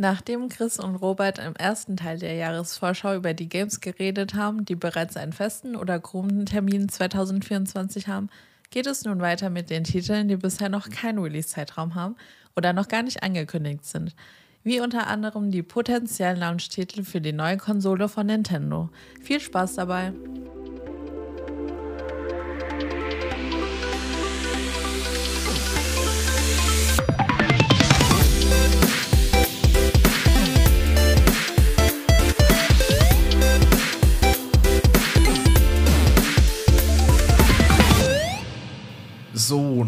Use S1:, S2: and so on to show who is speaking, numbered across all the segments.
S1: Nachdem Chris und Robert im ersten Teil der Jahresvorschau über die Games geredet haben, die bereits einen festen oder groben Termin 2024 haben, geht es nun weiter mit den Titeln, die bisher noch keinen Release-Zeitraum haben oder noch gar nicht angekündigt sind. Wie unter anderem die potenziellen Launch-Titel für die neue Konsole von Nintendo. Viel Spaß dabei!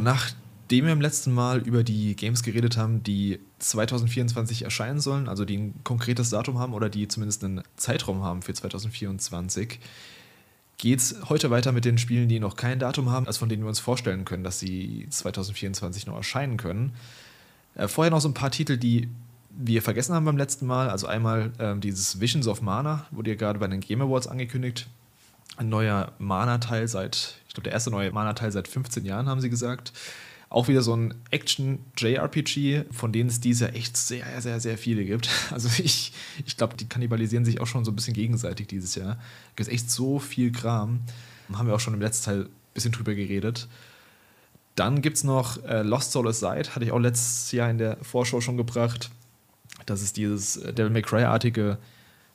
S2: Nachdem wir im letzten Mal über die Games geredet haben, die 2024 erscheinen sollen, also die ein konkretes Datum haben oder die zumindest einen Zeitraum haben für 2024, geht es heute weiter mit den Spielen, die noch kein Datum haben, als von denen wir uns vorstellen können, dass sie 2024 noch erscheinen können. Äh, vorher noch so ein paar Titel, die wir vergessen haben beim letzten Mal. Also einmal äh, dieses Visions of Mana, wurde ja gerade bei den Game Awards angekündigt. Ein neuer Mana-Teil seit ich glaube, der erste neue Mana-Teil seit 15 Jahren, haben sie gesagt. Auch wieder so ein Action-JRPG, von denen es dieses Jahr echt sehr, sehr, sehr viele gibt. Also ich, ich glaube, die kannibalisieren sich auch schon so ein bisschen gegenseitig dieses Jahr. Es gibt echt so viel Kram. Haben wir auch schon im letzten Teil ein bisschen drüber geredet. Dann gibt es noch äh, Lost Soul Aside, hatte ich auch letztes Jahr in der Vorschau schon gebracht. Das ist dieses äh, Devil May Cry-artige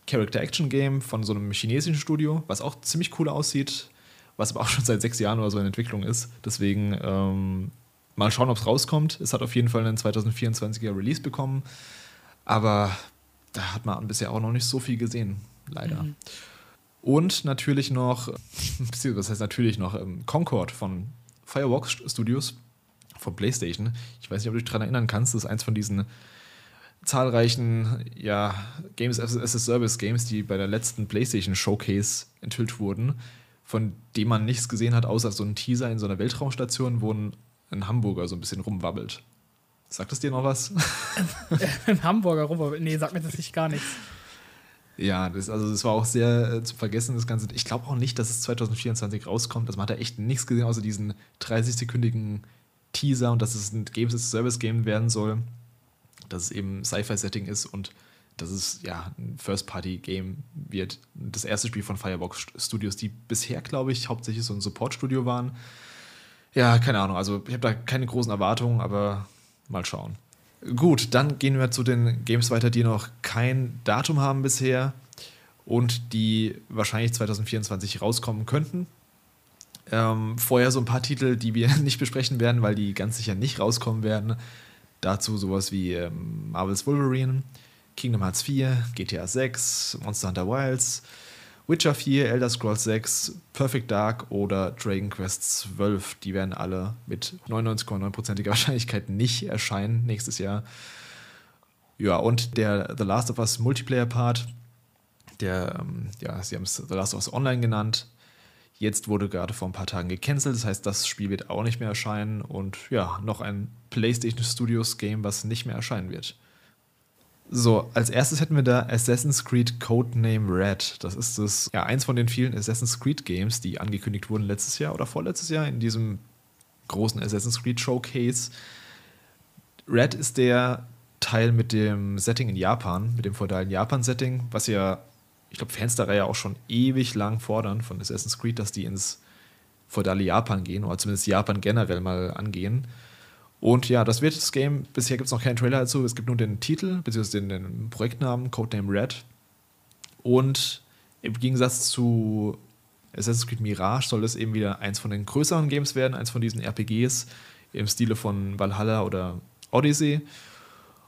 S2: Character-Action-Game von so einem chinesischen Studio, was auch ziemlich cool aussieht was aber auch schon seit sechs Jahren oder so in Entwicklung ist. Deswegen ähm, mal schauen, ob es rauskommt. Es hat auf jeden Fall einen 2024er Release bekommen, aber da hat man bisher auch noch nicht so viel gesehen, leider. Mhm. Und natürlich noch, was heißt natürlich noch, ähm, Concord von Firewalk Studios von PlayStation. Ich weiß nicht, ob du dich daran erinnern kannst, das ist eins von diesen zahlreichen ja, Games as a Service Games, die bei der letzten PlayStation Showcase enthüllt wurden von dem man nichts gesehen hat, außer so ein Teaser in so einer Weltraumstation, wo ein, ein Hamburger so ein bisschen rumwabbelt. Sagt es dir noch was?
S3: ein Hamburger rumwabbelt? Nee, sagt mir das nicht gar nichts.
S2: Ja, das, also das war auch sehr äh, zu vergessen, das Ganze. Ich glaube auch nicht, dass es 2024 rauskommt. Also man hat da echt nichts gesehen, außer diesen 30-sekündigen Teaser und dass es ein Games as Service Game werden soll. Dass es eben Sci-Fi-Setting ist und dass es ja ein First-Party-Game wird. Das erste Spiel von Firebox Studios, die bisher, glaube ich, hauptsächlich so ein Support-Studio waren. Ja, keine Ahnung. Also ich habe da keine großen Erwartungen, aber mal schauen. Gut, dann gehen wir zu den Games weiter, die noch kein Datum haben bisher und die wahrscheinlich 2024 rauskommen könnten. Ähm, vorher so ein paar Titel, die wir nicht besprechen werden, weil die ganz sicher nicht rauskommen werden. Dazu sowas wie ähm, Marvel's Wolverine, Kingdom Hearts 4, GTA 6, Monster Hunter Wilds, Witcher 4, Elder Scrolls 6, Perfect Dark oder Dragon Quest 12. Die werden alle mit 99,9%iger Wahrscheinlichkeit nicht erscheinen nächstes Jahr. Ja, und der The Last of Us Multiplayer-Part, der, ähm, ja, sie haben es The Last of Us Online genannt. Jetzt wurde gerade vor ein paar Tagen gecancelt, das heißt, das Spiel wird auch nicht mehr erscheinen. Und ja, noch ein PlayStation Studios Game, was nicht mehr erscheinen wird. So, als erstes hätten wir da Assassin's Creed Codename Red. Das ist das, ja, eins von den vielen Assassin's Creed Games, die angekündigt wurden letztes Jahr oder vorletztes Jahr in diesem großen Assassin's Creed Showcase. Red ist der Teil mit dem Setting in Japan, mit dem feudalen Japan-Setting, was ja, ich glaube, Fans der Reihe auch schon ewig lang fordern von Assassin's Creed, dass die ins feudale Japan gehen oder zumindest Japan generell mal angehen. Und ja, das wird das Game. Bisher gibt es noch keinen Trailer dazu. Es gibt nur den Titel, beziehungsweise den, den Projektnamen, Codename Red. Und im Gegensatz zu Assassin's Creed Mirage soll das eben wieder eins von den größeren Games werden, eins von diesen RPGs im Stile von Valhalla oder Odyssey.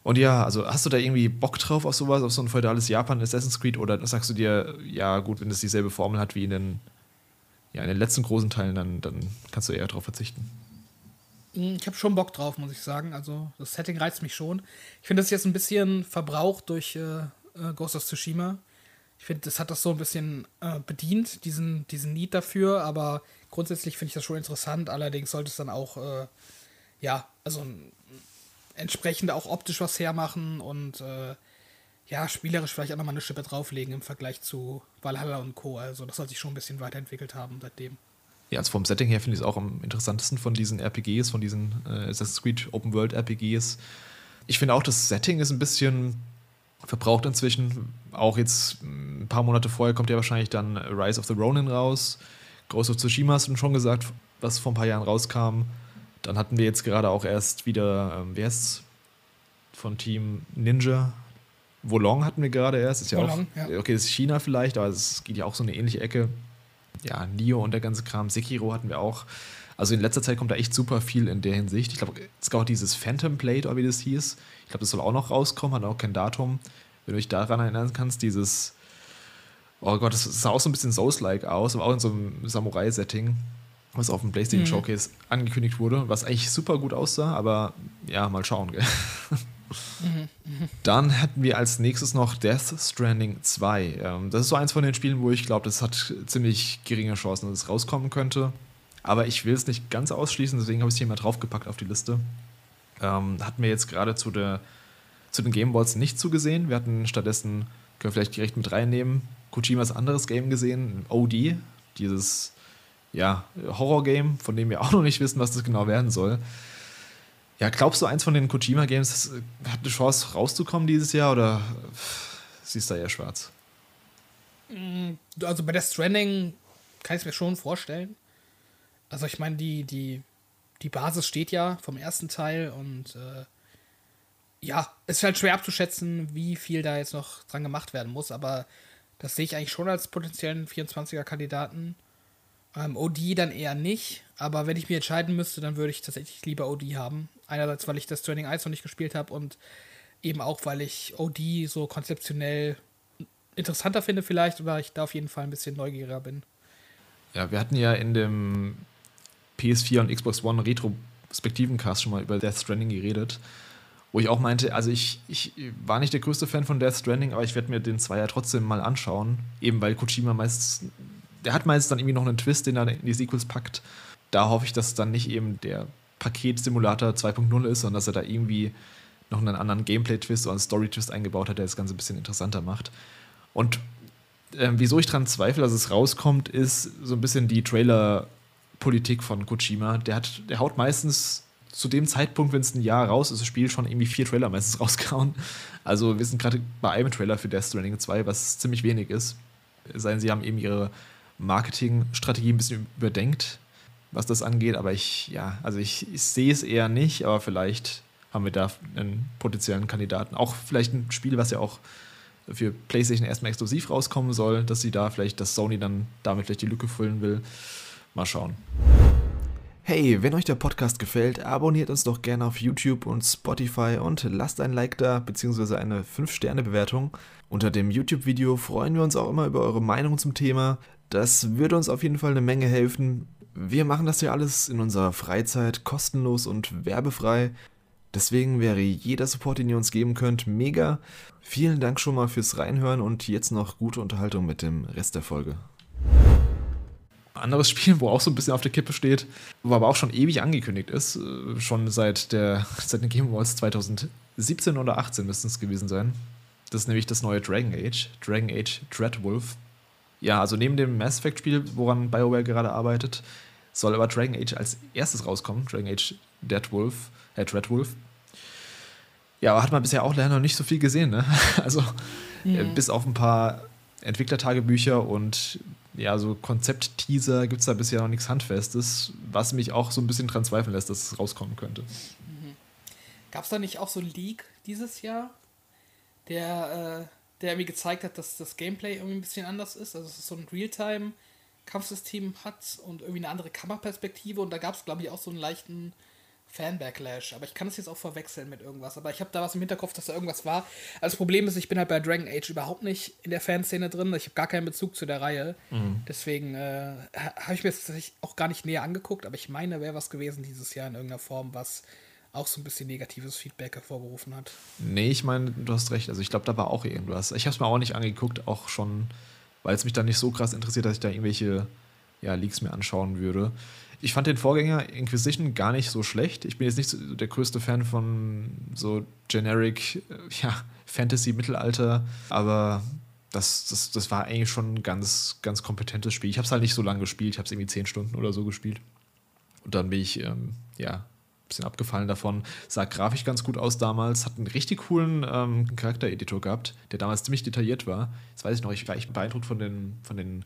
S2: Und ja, also hast du da irgendwie Bock drauf auf sowas, auf so ein feudales Japan Assassin's Creed oder sagst du dir, ja gut, wenn es dieselbe Formel hat wie in den, ja, in den letzten großen Teilen, dann, dann kannst du eher darauf verzichten?
S3: Hm, ich habe schon Bock drauf, muss ich sagen. Also das Setting reizt mich schon. Ich finde das jetzt ein bisschen verbraucht durch äh, äh, Ghost of Tsushima. Ich finde, das hat das so ein bisschen äh, bedient, diesen, diesen Need dafür, aber grundsätzlich finde ich das schon interessant. Allerdings sollte es dann auch, äh, ja, also entsprechend auch optisch was hermachen und äh, ja, spielerisch vielleicht auch nochmal eine Schippe drauflegen im Vergleich zu Valhalla und Co. Also das soll sich schon ein bisschen weiterentwickelt haben seitdem.
S2: Ja, also vom Setting her finde ich es auch am interessantesten von diesen RPGs, von diesen äh, Assassin's Creed Open World RPGs. Ich finde auch, das Setting ist ein bisschen, verbraucht inzwischen. Auch jetzt ein paar Monate vorher kommt ja wahrscheinlich dann Rise of the Ronin raus. Ghost of Tsushima hast du schon gesagt, was vor ein paar Jahren rauskam. Dann hatten wir jetzt gerade auch erst wieder, ähm, wer ist von Team Ninja? Wolong hatten wir gerade erst. Ist ja Wolong, auch, ja. okay, das ist China vielleicht, aber es geht ja auch so eine ähnliche Ecke. Ja, Nio und der ganze Kram. Sekiro hatten wir auch. Also in letzter Zeit kommt da echt super viel in der Hinsicht. Ich glaube, es gab auch dieses Phantom Blade, oder wie das hieß. Ich glaube, das soll auch noch rauskommen, hat auch kein Datum. Wenn du dich daran erinnern kannst, dieses, oh Gott, das sah auch so ein bisschen Souls-like aus, aber auch in so einem Samurai-Setting, was auf dem PlayStation mhm. Showcase angekündigt wurde, was eigentlich super gut aussah, aber ja, mal schauen, gell? Dann hätten wir als nächstes noch Death Stranding 2. Ähm, das ist so eins von den Spielen, wo ich glaube, das hat ziemlich geringe Chancen, dass es rauskommen könnte. Aber ich will es nicht ganz ausschließen, deswegen habe ich es hier mal draufgepackt auf die Liste. Ähm, hatten wir jetzt gerade zu, zu den Game Awards nicht zugesehen. Wir hatten stattdessen, können wir vielleicht direkt mit reinnehmen, Kojimas anderes Game gesehen, OD, dieses ja, Horror-Game, von dem wir auch noch nicht wissen, was das genau werden soll. Ja, glaubst du, eins von den Kojima-Games hat eine Chance rauszukommen dieses Jahr oder siehst du da eher schwarz?
S3: Mm, also bei der Stranding kann ich es mir schon vorstellen. Also ich meine, die, die, die Basis steht ja vom ersten Teil und äh, ja, es ist halt schwer abzuschätzen, wie viel da jetzt noch dran gemacht werden muss, aber das sehe ich eigentlich schon als potenziellen 24er-Kandidaten. Ähm, OD dann eher nicht, aber wenn ich mir entscheiden müsste, dann würde ich tatsächlich lieber OD haben. Einerseits, weil ich das Turning 1 noch nicht gespielt habe und eben auch, weil ich OD so konzeptionell interessanter finde vielleicht oder ich da auf jeden Fall ein bisschen neugieriger bin.
S2: Ja, wir hatten ja in dem PS4 und Xbox One Retrospektiven-Cast schon mal über Death Stranding geredet. Wo ich auch meinte, also ich, ich war nicht der größte Fan von Death Stranding, aber ich werde mir den Zweier trotzdem mal anschauen. Eben weil Kojima meist, der hat meist dann irgendwie noch einen Twist, den er in die Sequels packt. Da hoffe ich, dass dann nicht eben der Paketsimulator 2.0 ist, sondern dass er da irgendwie noch einen anderen Gameplay-Twist oder einen Story-Twist eingebaut hat, der das Ganze ein bisschen interessanter macht. Und äh, wieso ich daran zweifle, dass es rauskommt, ist so ein bisschen die Trailer- Politik von Kojima. Der, hat, der haut meistens zu dem Zeitpunkt, wenn es ein Jahr raus ist, das Spiel schon irgendwie vier Trailer meistens rausgehauen. Also wir sind gerade bei einem Trailer für Death Stranding 2, was ziemlich wenig ist. Seien sie haben eben ihre Marketingstrategie ein bisschen überdenkt, was das angeht. Aber ich, ja, also ich, ich sehe es eher nicht, aber vielleicht haben wir da einen potenziellen Kandidaten. Auch vielleicht ein Spiel, was ja auch für PlayStation erstmal exklusiv rauskommen soll, dass sie da vielleicht, dass Sony dann damit vielleicht die Lücke füllen will. Mal schauen. Hey, wenn euch der Podcast gefällt, abonniert uns doch gerne auf YouTube und Spotify und lasst ein Like da bzw. eine 5-Sterne-Bewertung. Unter dem YouTube-Video freuen wir uns auch immer über eure Meinung zum Thema. Das würde uns auf jeden Fall eine Menge helfen. Wir machen das ja alles in unserer Freizeit kostenlos und werbefrei. Deswegen wäre jeder Support, den ihr uns geben könnt, mega. Vielen Dank schon mal fürs Reinhören und jetzt noch gute Unterhaltung mit dem Rest der Folge anderes Spiel, wo auch so ein bisschen auf der Kippe steht, wo aber auch schon ewig angekündigt ist, äh, schon seit der seit den Game Awards 2017 oder 18 müssten es gewesen sein. Das ist nämlich das neue Dragon Age, Dragon Age Dreadwolf. Ja, also neben dem Mass Effect Spiel, woran BioWare gerade arbeitet, soll aber Dragon Age als erstes rauskommen, Dragon Age Deadwolf, äh, Dreadwolf. Ja, aber hat man bisher auch leider noch nicht so viel gesehen, ne? Also mhm. bis auf ein paar Entwicklertagebücher und ja, so Konzept-Teaser gibt es da bisher noch nichts Handfestes, was mich auch so ein bisschen dran zweifeln lässt, dass es rauskommen könnte. Mhm.
S3: Gab es da nicht auch so einen Leak dieses Jahr, der, äh, der irgendwie gezeigt hat, dass das Gameplay irgendwie ein bisschen anders ist? Also, es so ein Realtime-Kampfsystem hat und irgendwie eine andere Kammerperspektive und da gab es, glaube ich, auch so einen leichten Fan-Backlash. Aber ich kann es jetzt auch verwechseln mit irgendwas. Aber ich habe da was im Hinterkopf, dass da irgendwas war. Also das Problem ist, ich bin halt bei Dragon Age überhaupt nicht in der Fanszene drin. Ich habe gar keinen Bezug zu der Reihe. Mhm. Deswegen äh, habe ich mir das auch gar nicht näher angeguckt. Aber ich meine, wäre was gewesen dieses Jahr in irgendeiner Form, was auch so ein bisschen negatives Feedback hervorgerufen hat.
S2: Nee, ich meine, du hast recht. Also ich glaube, da war auch irgendwas. Ich habe es mir auch nicht angeguckt, auch schon, weil es mich dann nicht so krass interessiert, dass ich da irgendwelche ja, Leaks mir anschauen würde. Ich fand den Vorgänger Inquisition gar nicht so schlecht. Ich bin jetzt nicht so der größte Fan von so generic äh, ja, Fantasy-Mittelalter, aber das, das, das war eigentlich schon ein ganz, ganz kompetentes Spiel. Ich habe es halt nicht so lange gespielt, ich habe es irgendwie zehn Stunden oder so gespielt. Und dann bin ich, ähm, ja, bisschen abgefallen davon. Sah grafisch ganz gut aus damals, hat einen richtig coolen ähm, Charaktereditor gehabt, der damals ziemlich detailliert war. Jetzt weiß ich noch, ich war echt beeindruckt von den, von den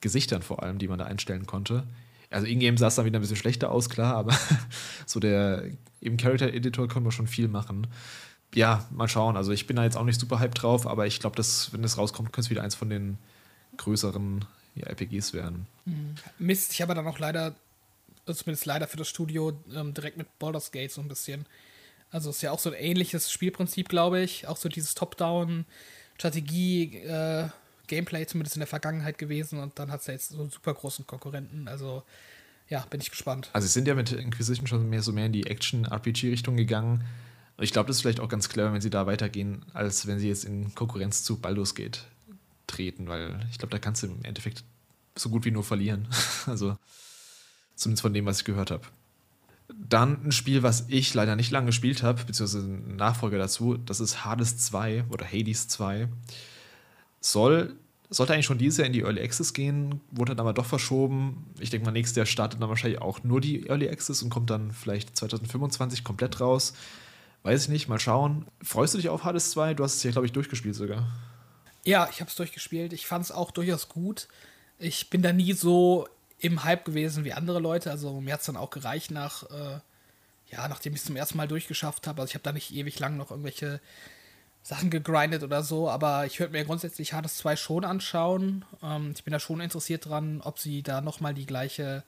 S2: Gesichtern vor allem, die man da einstellen konnte. Also in-game sah es dann wieder ein bisschen schlechter aus, klar, aber so der im Character-Editor können wir schon viel machen. Ja, mal schauen. Also ich bin da jetzt auch nicht super hype drauf, aber ich glaube, dass, wenn das rauskommt, könnte es wieder eins von den größeren ja, RPGs werden.
S3: Mhm. Mist, ich habe dann auch leider, zumindest leider für das Studio, ähm, direkt mit Baldur's Gate so ein bisschen. Also ist ja auch so ein ähnliches Spielprinzip, glaube ich. Auch so dieses Top-Down-Strategie, äh, Gameplay zumindest in der Vergangenheit gewesen und dann hat es ja jetzt so einen super großen Konkurrenten. Also ja, bin ich gespannt.
S2: Also sie sind ja mit Inquisition schon mehr so mehr in die Action-RPG-Richtung gegangen. Und ich glaube, das ist vielleicht auch ganz clever, wenn sie da weitergehen, als wenn sie jetzt in Konkurrenz zu Baldur's Gate treten, weil ich glaube, da kannst du im Endeffekt so gut wie nur verlieren. also zumindest von dem, was ich gehört habe. Dann ein Spiel, was ich leider nicht lange gespielt habe, beziehungsweise ein Nachfolger dazu, das ist Hades 2 oder Hades 2. Soll, sollte eigentlich schon dieses Jahr in die Early Access gehen, wurde dann aber doch verschoben. Ich denke mal, nächstes Jahr startet dann wahrscheinlich auch nur die Early Access und kommt dann vielleicht 2025 komplett raus. Weiß ich nicht, mal schauen. Freust du dich auf Hades 2? Du hast es ja, glaube ich, durchgespielt sogar.
S3: Ja, ich habe es durchgespielt. Ich fand es auch durchaus gut. Ich bin da nie so im Hype gewesen wie andere Leute. Also mir hat es dann auch gereicht nach, äh, ja, nachdem ich es zum ersten Mal durchgeschafft habe. Also ich habe da nicht ewig lang noch irgendwelche Sachen gegrindet oder so, aber ich würde mir grundsätzlich Hades 2 schon anschauen. Ähm, ich bin da schon interessiert dran, ob sie da nochmal die gleiche,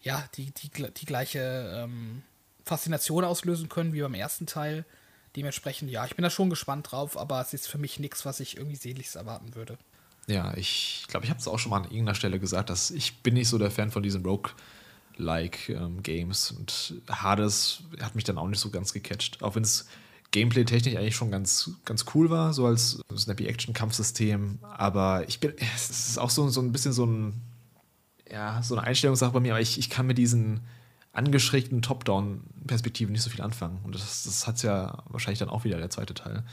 S3: ja, die, die, die gleiche ähm, Faszination auslösen können wie beim ersten Teil. Dementsprechend, ja, ich bin da schon gespannt drauf, aber es ist für mich nichts, was ich irgendwie sehnlichst erwarten würde.
S2: Ja, ich glaube, ich habe es auch schon mal an irgendeiner Stelle gesagt, dass ich bin nicht so der Fan von diesen Rogue-like ähm, und Hades hat mich dann auch nicht so ganz gecatcht, auch wenn es Gameplay-technisch eigentlich schon ganz, ganz cool war, so als Snappy-Action-Kampfsystem. Aber ich bin, es ist auch so, so ein bisschen so ein, ja, so eine Einstellungssache bei mir, aber ich, ich kann mit diesen angeschrägten Top-Down-Perspektiven nicht so viel anfangen. Und das, das hat es ja wahrscheinlich dann auch wieder der zweite Teil.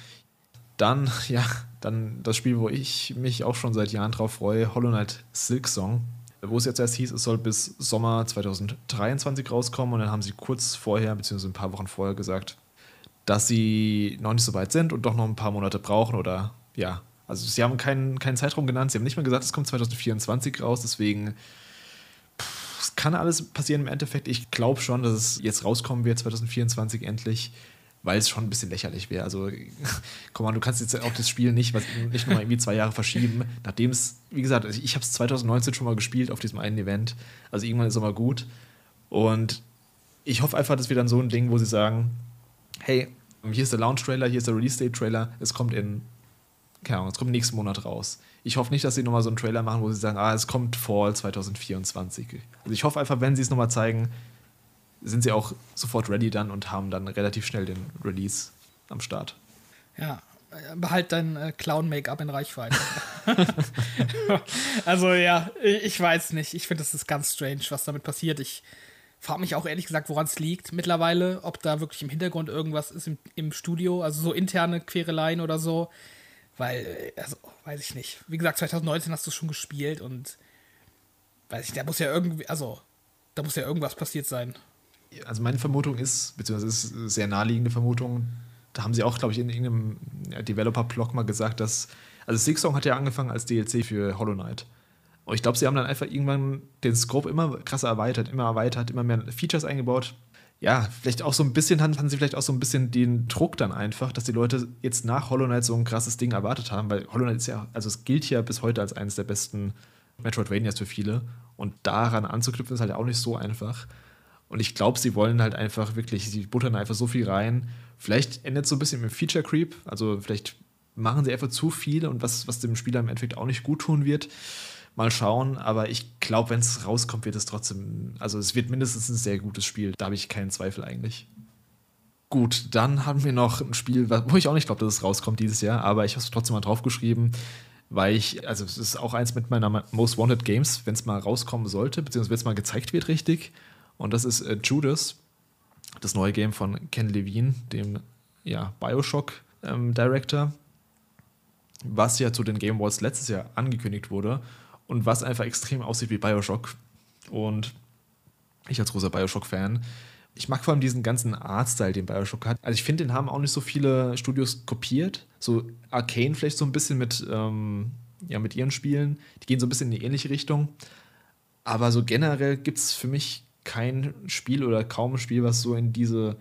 S2: Dann, ja, dann das Spiel, wo ich mich auch schon seit Jahren drauf freue, Hollow Knight Silk Song. Wo es jetzt erst hieß, es soll bis Sommer 2023 rauskommen und dann haben sie kurz vorher, beziehungsweise ein paar Wochen vorher gesagt, dass sie noch nicht so weit sind und doch noch ein paar Monate brauchen oder ja. Also sie haben keinen, keinen Zeitraum genannt, sie haben nicht mal gesagt, es kommt 2024 raus, deswegen es kann alles passieren im Endeffekt. Ich glaube schon, dass es jetzt rauskommen wird, 2024 endlich, weil es schon ein bisschen lächerlich wäre. Also, komm mal, du kannst jetzt auch das Spiel nicht, was, nicht nochmal irgendwie zwei Jahre verschieben, nachdem es, wie gesagt, ich habe es 2019 schon mal gespielt auf diesem einen Event. Also irgendwann ist es mal gut. Und ich hoffe einfach, dass wir dann so ein Ding, wo sie sagen, hey, hier ist der Launch-Trailer, hier ist der Release-Date-Trailer, es kommt in, keine Ahnung, es kommt nächsten Monat raus. Ich hoffe nicht, dass sie nochmal so einen Trailer machen, wo sie sagen, ah, es kommt Fall 2024. Also ich hoffe einfach, wenn sie es nochmal zeigen, sind sie auch sofort ready dann und haben dann relativ schnell den Release am Start.
S3: Ja, behalt dein äh, Clown-Make-up in Reichweite. also ja, ich weiß nicht. Ich finde, das ist ganz strange, was damit passiert. Ich frage mich auch ehrlich gesagt, woran es liegt mittlerweile, ob da wirklich im Hintergrund irgendwas ist im, im Studio, also so interne Quereleien oder so. Weil, äh, also, weiß ich nicht. Wie gesagt, 2019 hast du schon gespielt und weiß ich, da muss ja irgendwie, also, da muss ja irgendwas passiert sein.
S2: Also meine Vermutung ist, beziehungsweise ist eine sehr naheliegende Vermutung, da haben sie auch, glaube ich, in irgendeinem Developer-Blog mal gesagt, dass, also Six Song hat ja angefangen als DLC für Hollow Knight. Und ich glaube, sie haben dann einfach irgendwann den Scope immer krasser erweitert, immer erweitert, immer mehr Features eingebaut. Ja, vielleicht auch so ein bisschen, hatten sie vielleicht auch so ein bisschen den Druck dann einfach, dass die Leute jetzt nach Hollow Knight so ein krasses Ding erwartet haben, weil Hollow Knight ist ja, also es gilt ja bis heute als eines der besten Metroidvanias für viele. Und daran anzuknüpfen ist halt auch nicht so einfach. Und ich glaube, sie wollen halt einfach wirklich, sie buttern einfach so viel rein. Vielleicht endet so ein bisschen mit Feature Creep, also vielleicht machen sie einfach zu viel und was, was dem Spieler im Endeffekt auch nicht gut tun wird. Mal schauen, aber ich glaube, wenn es rauskommt, wird es trotzdem, also es wird mindestens ein sehr gutes Spiel. Da habe ich keinen Zweifel eigentlich. Gut, dann haben wir noch ein Spiel, wo ich auch nicht glaube, dass es rauskommt dieses Jahr, aber ich habe es trotzdem mal draufgeschrieben, weil ich, also es ist auch eins mit meiner Most Wanted Games, wenn es mal rauskommen sollte, beziehungsweise wenn es mal gezeigt wird richtig. Und das ist äh, Judas, das neue Game von Ken Levine, dem ja, Bioshock ähm, Director, was ja zu den Game Awards letztes Jahr angekündigt wurde und was einfach extrem aussieht wie Bioshock. Und ich als großer Bioshock-Fan Ich mag vor allem diesen ganzen Artstyle, den Bioshock hat. Also ich finde, den haben auch nicht so viele Studios kopiert. So Arcane vielleicht so ein bisschen mit, ähm, ja, mit ihren Spielen. Die gehen so ein bisschen in die ähnliche Richtung. Aber so generell gibt es für mich kein Spiel oder kaum ein Spiel, was so in diese,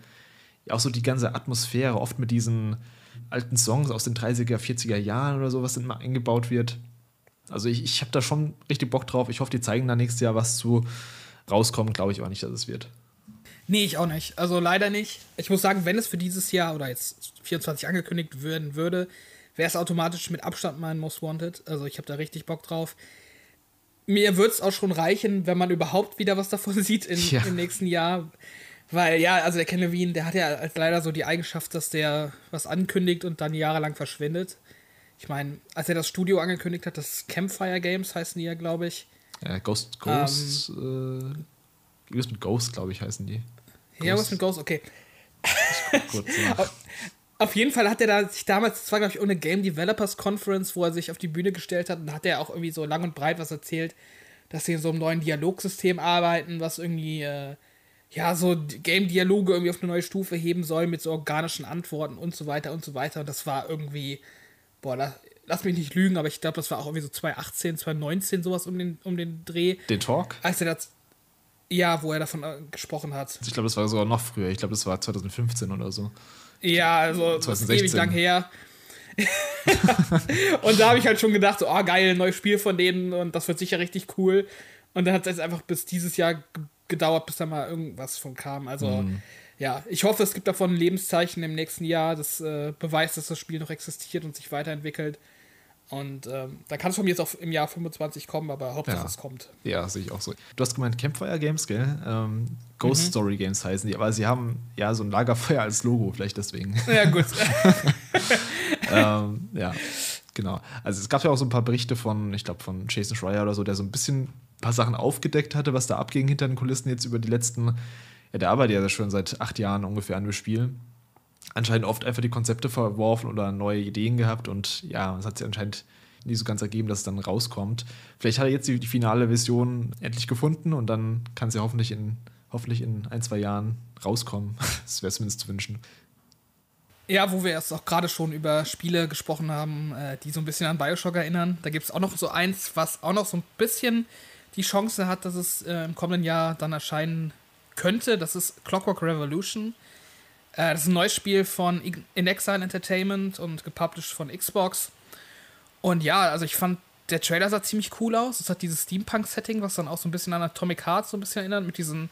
S2: auch so die ganze Atmosphäre, oft mit diesen alten Songs aus den 30er, 40er Jahren oder so, was immer eingebaut wird. Also ich, ich habe da schon richtig Bock drauf. Ich hoffe, die zeigen da nächstes Jahr was zu. Rauskommen, glaube ich aber nicht, dass es wird.
S3: Nee, ich auch nicht. Also leider nicht. Ich muss sagen, wenn es für dieses Jahr oder jetzt 24 angekündigt werden würde, wäre es automatisch mit Abstand mein Most Wanted. Also ich habe da richtig Bock drauf. Mir wird es auch schon reichen, wenn man überhaupt wieder was davon sieht in, ja. im nächsten Jahr. Weil ja, also der Ken Levine, der hat ja leider so die Eigenschaft, dass der was ankündigt und dann jahrelang verschwindet. Ich meine, als er das Studio angekündigt hat, das Campfire Games heißen die ja, glaube ich.
S2: Ja, Ghost, Ghost, ähm, äh, mit Ghost, glaube ich, heißen die.
S3: Ghost. Ja, was mit Ghost, okay. auf, auf jeden Fall hat er da sich damals, das war glaube ich ohne Game Developers Conference, wo er sich auf die Bühne gestellt hat und da hat er auch irgendwie so lang und breit was erzählt, dass sie in so einem neuen Dialogsystem arbeiten, was irgendwie äh, ja so Game-Dialoge irgendwie auf eine neue Stufe heben soll mit so organischen Antworten und so weiter und so weiter. Und das war irgendwie boah, la, lass mich nicht lügen, aber ich glaube, das war auch irgendwie so 2018, 2019, sowas um den, um den Dreh.
S2: Den Talk?
S3: Als er das. Ja, wo er davon äh, gesprochen hat.
S2: Ich glaube, das war sogar noch früher. Ich glaube, das war 2015 oder so.
S3: Ja, also 2016. das ist ewig lang her. und da habe ich halt schon gedacht, so, oh geil, neues Spiel von denen und das wird sicher richtig cool. Und dann hat es einfach bis dieses Jahr gedauert, bis da mal irgendwas von kam. Also mm ja, ich hoffe, es gibt davon ein Lebenszeichen im nächsten Jahr, das äh, beweist, dass das Spiel noch existiert und sich weiterentwickelt. Und ähm, da kann es von mir jetzt auch im Jahr 25 kommen, aber Hauptsache ja. es kommt.
S2: Ja, sehe ich auch so. Du hast gemeint Campfire Games, gell? Ähm, Ghost mhm. Story Games heißen die, aber sie haben ja so ein Lagerfeuer als Logo, vielleicht deswegen.
S3: Ja, gut.
S2: ähm, ja, genau. Also es gab ja auch so ein paar Berichte von, ich glaube, von Jason Schreier oder so, der so ein bisschen ein paar Sachen aufgedeckt hatte, was da abging hinter den Kulissen jetzt über die letzten ja, der arbeitet ja schon seit acht Jahren ungefähr an dem Spiel. Anscheinend oft einfach die Konzepte verworfen oder neue Ideen gehabt und ja, es hat sich anscheinend nie so ganz ergeben, dass es dann rauskommt. Vielleicht hat er jetzt die, die finale Version endlich gefunden und dann kann sie hoffentlich in, hoffentlich in ein, zwei Jahren rauskommen. Das wäre zumindest zu wünschen.
S3: Ja, wo wir erst auch gerade schon über Spiele gesprochen haben, äh, die so ein bisschen an Bioshock erinnern. Da gibt es auch noch so eins, was auch noch so ein bisschen die Chance hat, dass es äh, im kommenden Jahr dann erscheinen könnte. Das ist Clockwork Revolution. Äh, das ist ein neues Spiel von In Exile Entertainment und gepublished von Xbox. Und ja, also ich fand, der Trailer sah ziemlich cool aus. Es hat dieses Steampunk-Setting, was dann auch so ein bisschen an Atomic Heart so ein bisschen erinnert, mit diesen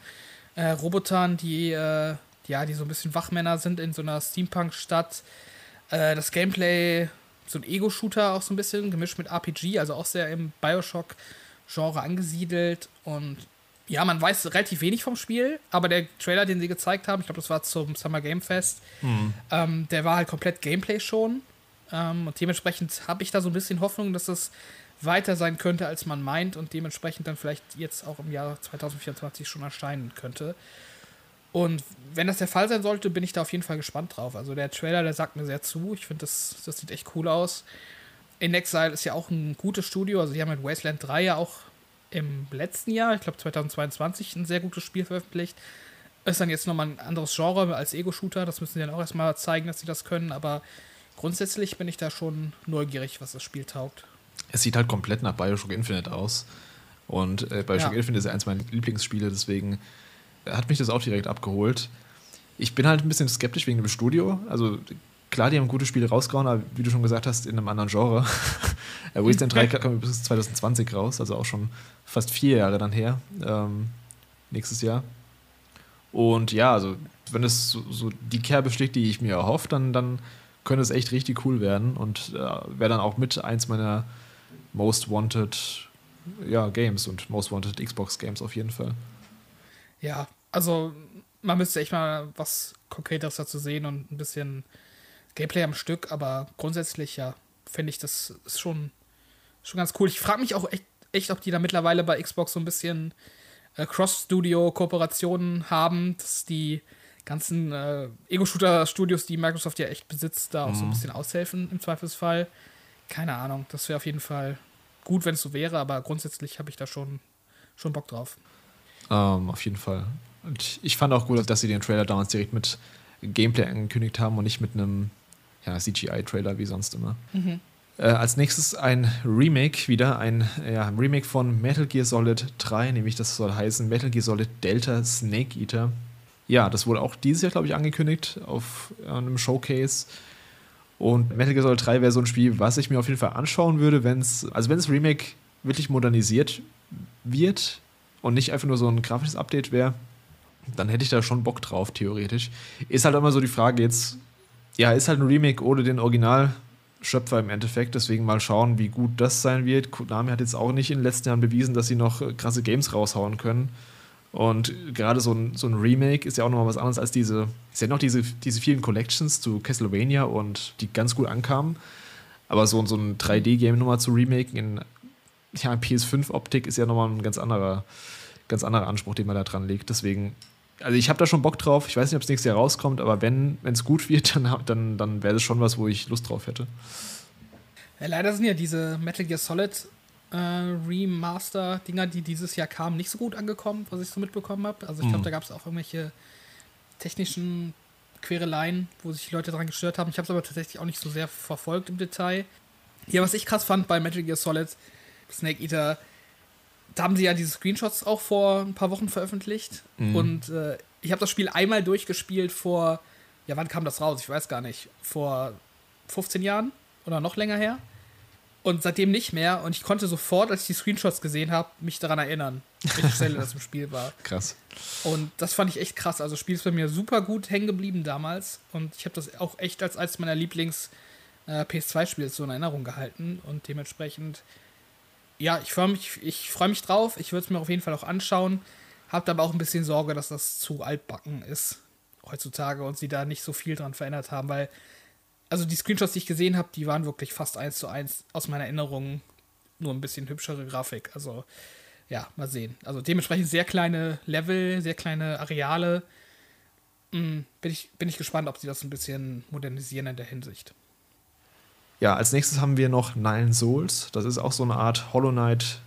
S3: äh, Robotern, die, äh, ja, die so ein bisschen Wachmänner sind in so einer Steampunk-Stadt. Äh, das Gameplay, so ein Ego-Shooter auch so ein bisschen, gemischt mit RPG, also auch sehr im Bioshock-Genre angesiedelt. Und ja, man weiß relativ wenig vom Spiel, aber der Trailer, den sie gezeigt haben, ich glaube, das war zum Summer Game Fest, mhm. ähm, der war halt komplett Gameplay schon. Ähm, und dementsprechend habe ich da so ein bisschen Hoffnung, dass das weiter sein könnte, als man meint und dementsprechend dann vielleicht jetzt auch im Jahr 2024 schon erscheinen könnte. Und wenn das der Fall sein sollte, bin ich da auf jeden Fall gespannt drauf. Also der Trailer, der sagt mir sehr zu. Ich finde, das, das sieht echt cool aus. In Exile ist ja auch ein gutes Studio. Also die haben mit Wasteland 3 ja auch im letzten Jahr, ich glaube 2022, ein sehr gutes Spiel veröffentlicht. Ist dann jetzt nochmal ein anderes Genre als Ego-Shooter. Das müssen sie dann auch erstmal zeigen, dass sie das können. Aber grundsätzlich bin ich da schon neugierig, was das Spiel taugt.
S2: Es sieht halt komplett nach Bioshock Infinite aus. Und äh, Bioshock ja. Infinite ist ja eins meiner Lieblingsspiele, deswegen hat mich das auch direkt abgeholt. Ich bin halt ein bisschen skeptisch wegen dem Studio. Also klar, die haben gute Spiele rausgehauen, aber wie du schon gesagt hast, in einem anderen Genre. Wasteland 3 kommt bis 2020 raus, also auch schon fast vier Jahre dann her, ähm, nächstes Jahr. Und ja, also wenn es so, so, die Kerbe schlägt, die ich mir erhoffe, dann, dann könnte es echt richtig cool werden und äh, wäre dann auch mit eins meiner Most Wanted ja, Games und Most Wanted Xbox Games auf jeden Fall.
S3: Ja, also man müsste echt mal was Konkreteres dazu sehen und ein bisschen Gameplay am Stück, aber grundsätzlich ja, finde ich das ist schon, schon ganz cool. Ich frage mich auch echt, echt, ob die da mittlerweile bei Xbox so ein bisschen äh, Cross-Studio-Kooperationen haben, dass die ganzen äh, Ego-Shooter-Studios, die Microsoft ja echt besitzt, da auch mhm. so ein mhm. bisschen aushelfen im Zweifelsfall. Keine Ahnung, das wäre auf jeden Fall gut, wenn es so wäre, aber grundsätzlich habe ich da schon, schon Bock drauf.
S2: Ähm, auf jeden Fall. Und ich fand auch gut, dass sie den Trailer damals direkt mit Gameplay angekündigt haben und nicht mit einem ja, CGI-Trailer wie sonst immer. Mhm. Äh, als nächstes ein Remake wieder, ein ja, Remake von Metal Gear Solid 3, nämlich das soll heißen Metal Gear Solid Delta Snake Eater. Ja, das wurde auch dieses Jahr, glaube ich, angekündigt auf einem Showcase. Und Metal Gear Solid 3 wäre so ein Spiel, was ich mir auf jeden Fall anschauen würde, wenn es, also wenn das Remake wirklich modernisiert wird und nicht einfach nur so ein grafisches Update wäre, dann hätte ich da schon Bock drauf, theoretisch. Ist halt immer so die Frage jetzt, ja, ist halt ein Remake ohne den Originalschöpfer im Endeffekt, deswegen mal schauen, wie gut das sein wird. Konami hat jetzt auch nicht in den letzten Jahren bewiesen, dass sie noch krasse Games raushauen können. Und gerade so ein, so ein Remake ist ja auch nochmal was anderes als diese, ist ja noch diese, diese vielen Collections zu Castlevania und die ganz gut ankamen. Aber so, so ein 3D-Game nochmal zu remaken in ja, PS5-Optik ist ja nochmal ein ganz anderer, ganz anderer Anspruch, den man da dran legt. Deswegen also ich habe da schon Bock drauf. Ich weiß nicht, ob es nächstes Jahr rauskommt, aber wenn es gut wird, dann, dann, dann wäre das schon was, wo ich Lust drauf hätte.
S3: Ja, leider sind ja diese Metal Gear Solid äh, Remaster-Dinger, die dieses Jahr kamen, nicht so gut angekommen, was ich so mitbekommen habe. Also ich glaube, mhm. da gab es auch irgendwelche technischen Quereleien, wo sich die Leute daran gestört haben. Ich habe es aber tatsächlich auch nicht so sehr verfolgt im Detail. Ja, was ich krass fand bei Metal Gear Solid Snake Eater, da haben sie ja diese Screenshots auch vor ein paar Wochen veröffentlicht. Mhm. Und äh, ich habe das Spiel einmal durchgespielt vor, ja, wann kam das raus? Ich weiß gar nicht. Vor 15 Jahren oder noch länger her. Und seitdem nicht mehr. Und ich konnte sofort, als ich die Screenshots gesehen habe, mich daran erinnern, welche Stelle das im Spiel war.
S2: Krass.
S3: Und das fand ich echt krass. Also, das Spiel ist bei mir super gut hängen geblieben damals. Und ich habe das auch echt als eines meiner Lieblings-PS2-Spiele äh, so in Erinnerung gehalten. Und dementsprechend ja, ich freue mich, ich freu mich drauf. Ich würde es mir auf jeden Fall auch anschauen. Habt aber auch ein bisschen Sorge, dass das zu altbacken ist heutzutage und sie da nicht so viel dran verändert haben, weil, also die Screenshots, die ich gesehen habe, die waren wirklich fast eins zu eins aus meiner Erinnerung. Nur ein bisschen hübschere Grafik. Also, ja, mal sehen. Also dementsprechend sehr kleine Level, sehr kleine Areale. Hm, bin, ich, bin ich gespannt, ob sie das ein bisschen modernisieren in der Hinsicht.
S2: Ja, als nächstes haben wir noch Nine Souls. Das ist auch so eine Art Hollow Knight,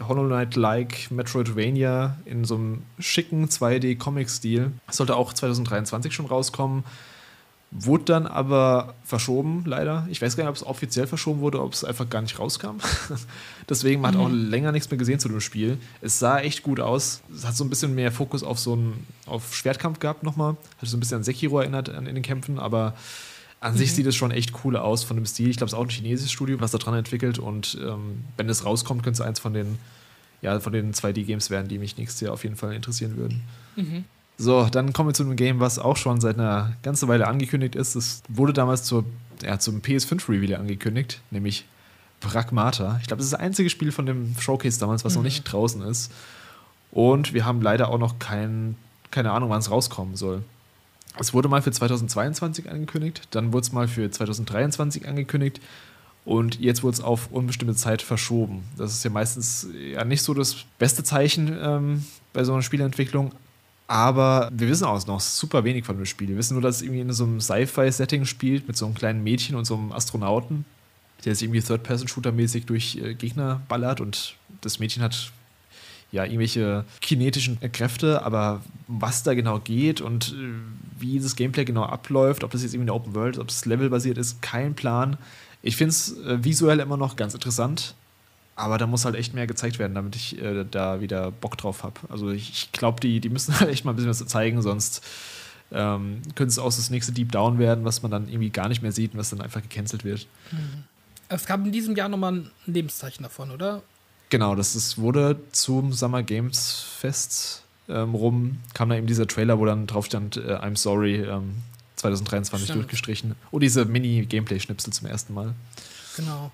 S2: Hollow Knight-like Metroidvania in so einem schicken 2D-Comic-Stil. Sollte auch 2023 schon rauskommen. Wurde dann aber verschoben, leider. Ich weiß gar nicht, ob es offiziell verschoben wurde, ob es einfach gar nicht rauskam. Deswegen, man mhm. hat auch länger nichts mehr gesehen zu dem Spiel. Es sah echt gut aus. Es hat so ein bisschen mehr Fokus auf so einen auf Schwertkampf gehabt nochmal. Hat so ein bisschen an Sekiro erinnert in den Kämpfen, aber an mhm. sich sieht es schon echt cool aus von dem Stil. Ich glaube, es ist auch ein chinesisches Studio, was da dran entwickelt. Und ähm, wenn es rauskommt, könnte es eins von den, ja, von den 2D-Games werden, die mich nächstes Jahr auf jeden Fall interessieren würden. Mhm. So, dann kommen wir zu einem Game, was auch schon seit einer ganzen Weile angekündigt ist. Es wurde damals zur, ja, zum PS5-Reveal angekündigt, nämlich Pragmata. Ich glaube, das ist das einzige Spiel von dem Showcase damals, was mhm. noch nicht draußen ist. Und wir haben leider auch noch kein, keine Ahnung, wann es rauskommen soll. Es wurde mal für 2022 angekündigt, dann wurde es mal für 2023 angekündigt und jetzt wurde es auf unbestimmte Zeit verschoben. Das ist ja meistens ja nicht so das beste Zeichen ähm, bei so einer Spielentwicklung, aber wir wissen auch noch super wenig von dem Spiel. Wir wissen nur, dass es irgendwie in so einem Sci-Fi-Setting spielt mit so einem kleinen Mädchen und so einem Astronauten, der sich irgendwie Third-Person-Shooter-mäßig durch äh, Gegner ballert und das Mädchen hat ja, irgendwelche kinetischen Kräfte, aber was da genau geht und äh, wie das Gameplay genau abläuft, ob das jetzt irgendwie eine Open World, ob es levelbasiert ist, kein Plan. Ich finde es äh, visuell immer noch ganz interessant, aber da muss halt echt mehr gezeigt werden, damit ich äh, da wieder Bock drauf habe. Also ich, ich glaube, die, die müssen halt echt mal ein bisschen was zeigen, sonst ähm, könnte es auch das nächste Deep Down werden, was man dann irgendwie gar nicht mehr sieht und was dann einfach gecancelt wird.
S3: Mhm. Es gab in diesem Jahr nochmal ein Lebenszeichen davon, oder?
S2: Genau, das ist, wurde zum Summer Games Fest ähm, rum, kam da eben dieser Trailer, wo dann drauf stand, äh, I'm sorry, ähm, 2023 Stimmt. durchgestrichen. Und diese Mini-Gameplay-Schnipsel zum ersten Mal.
S3: Genau.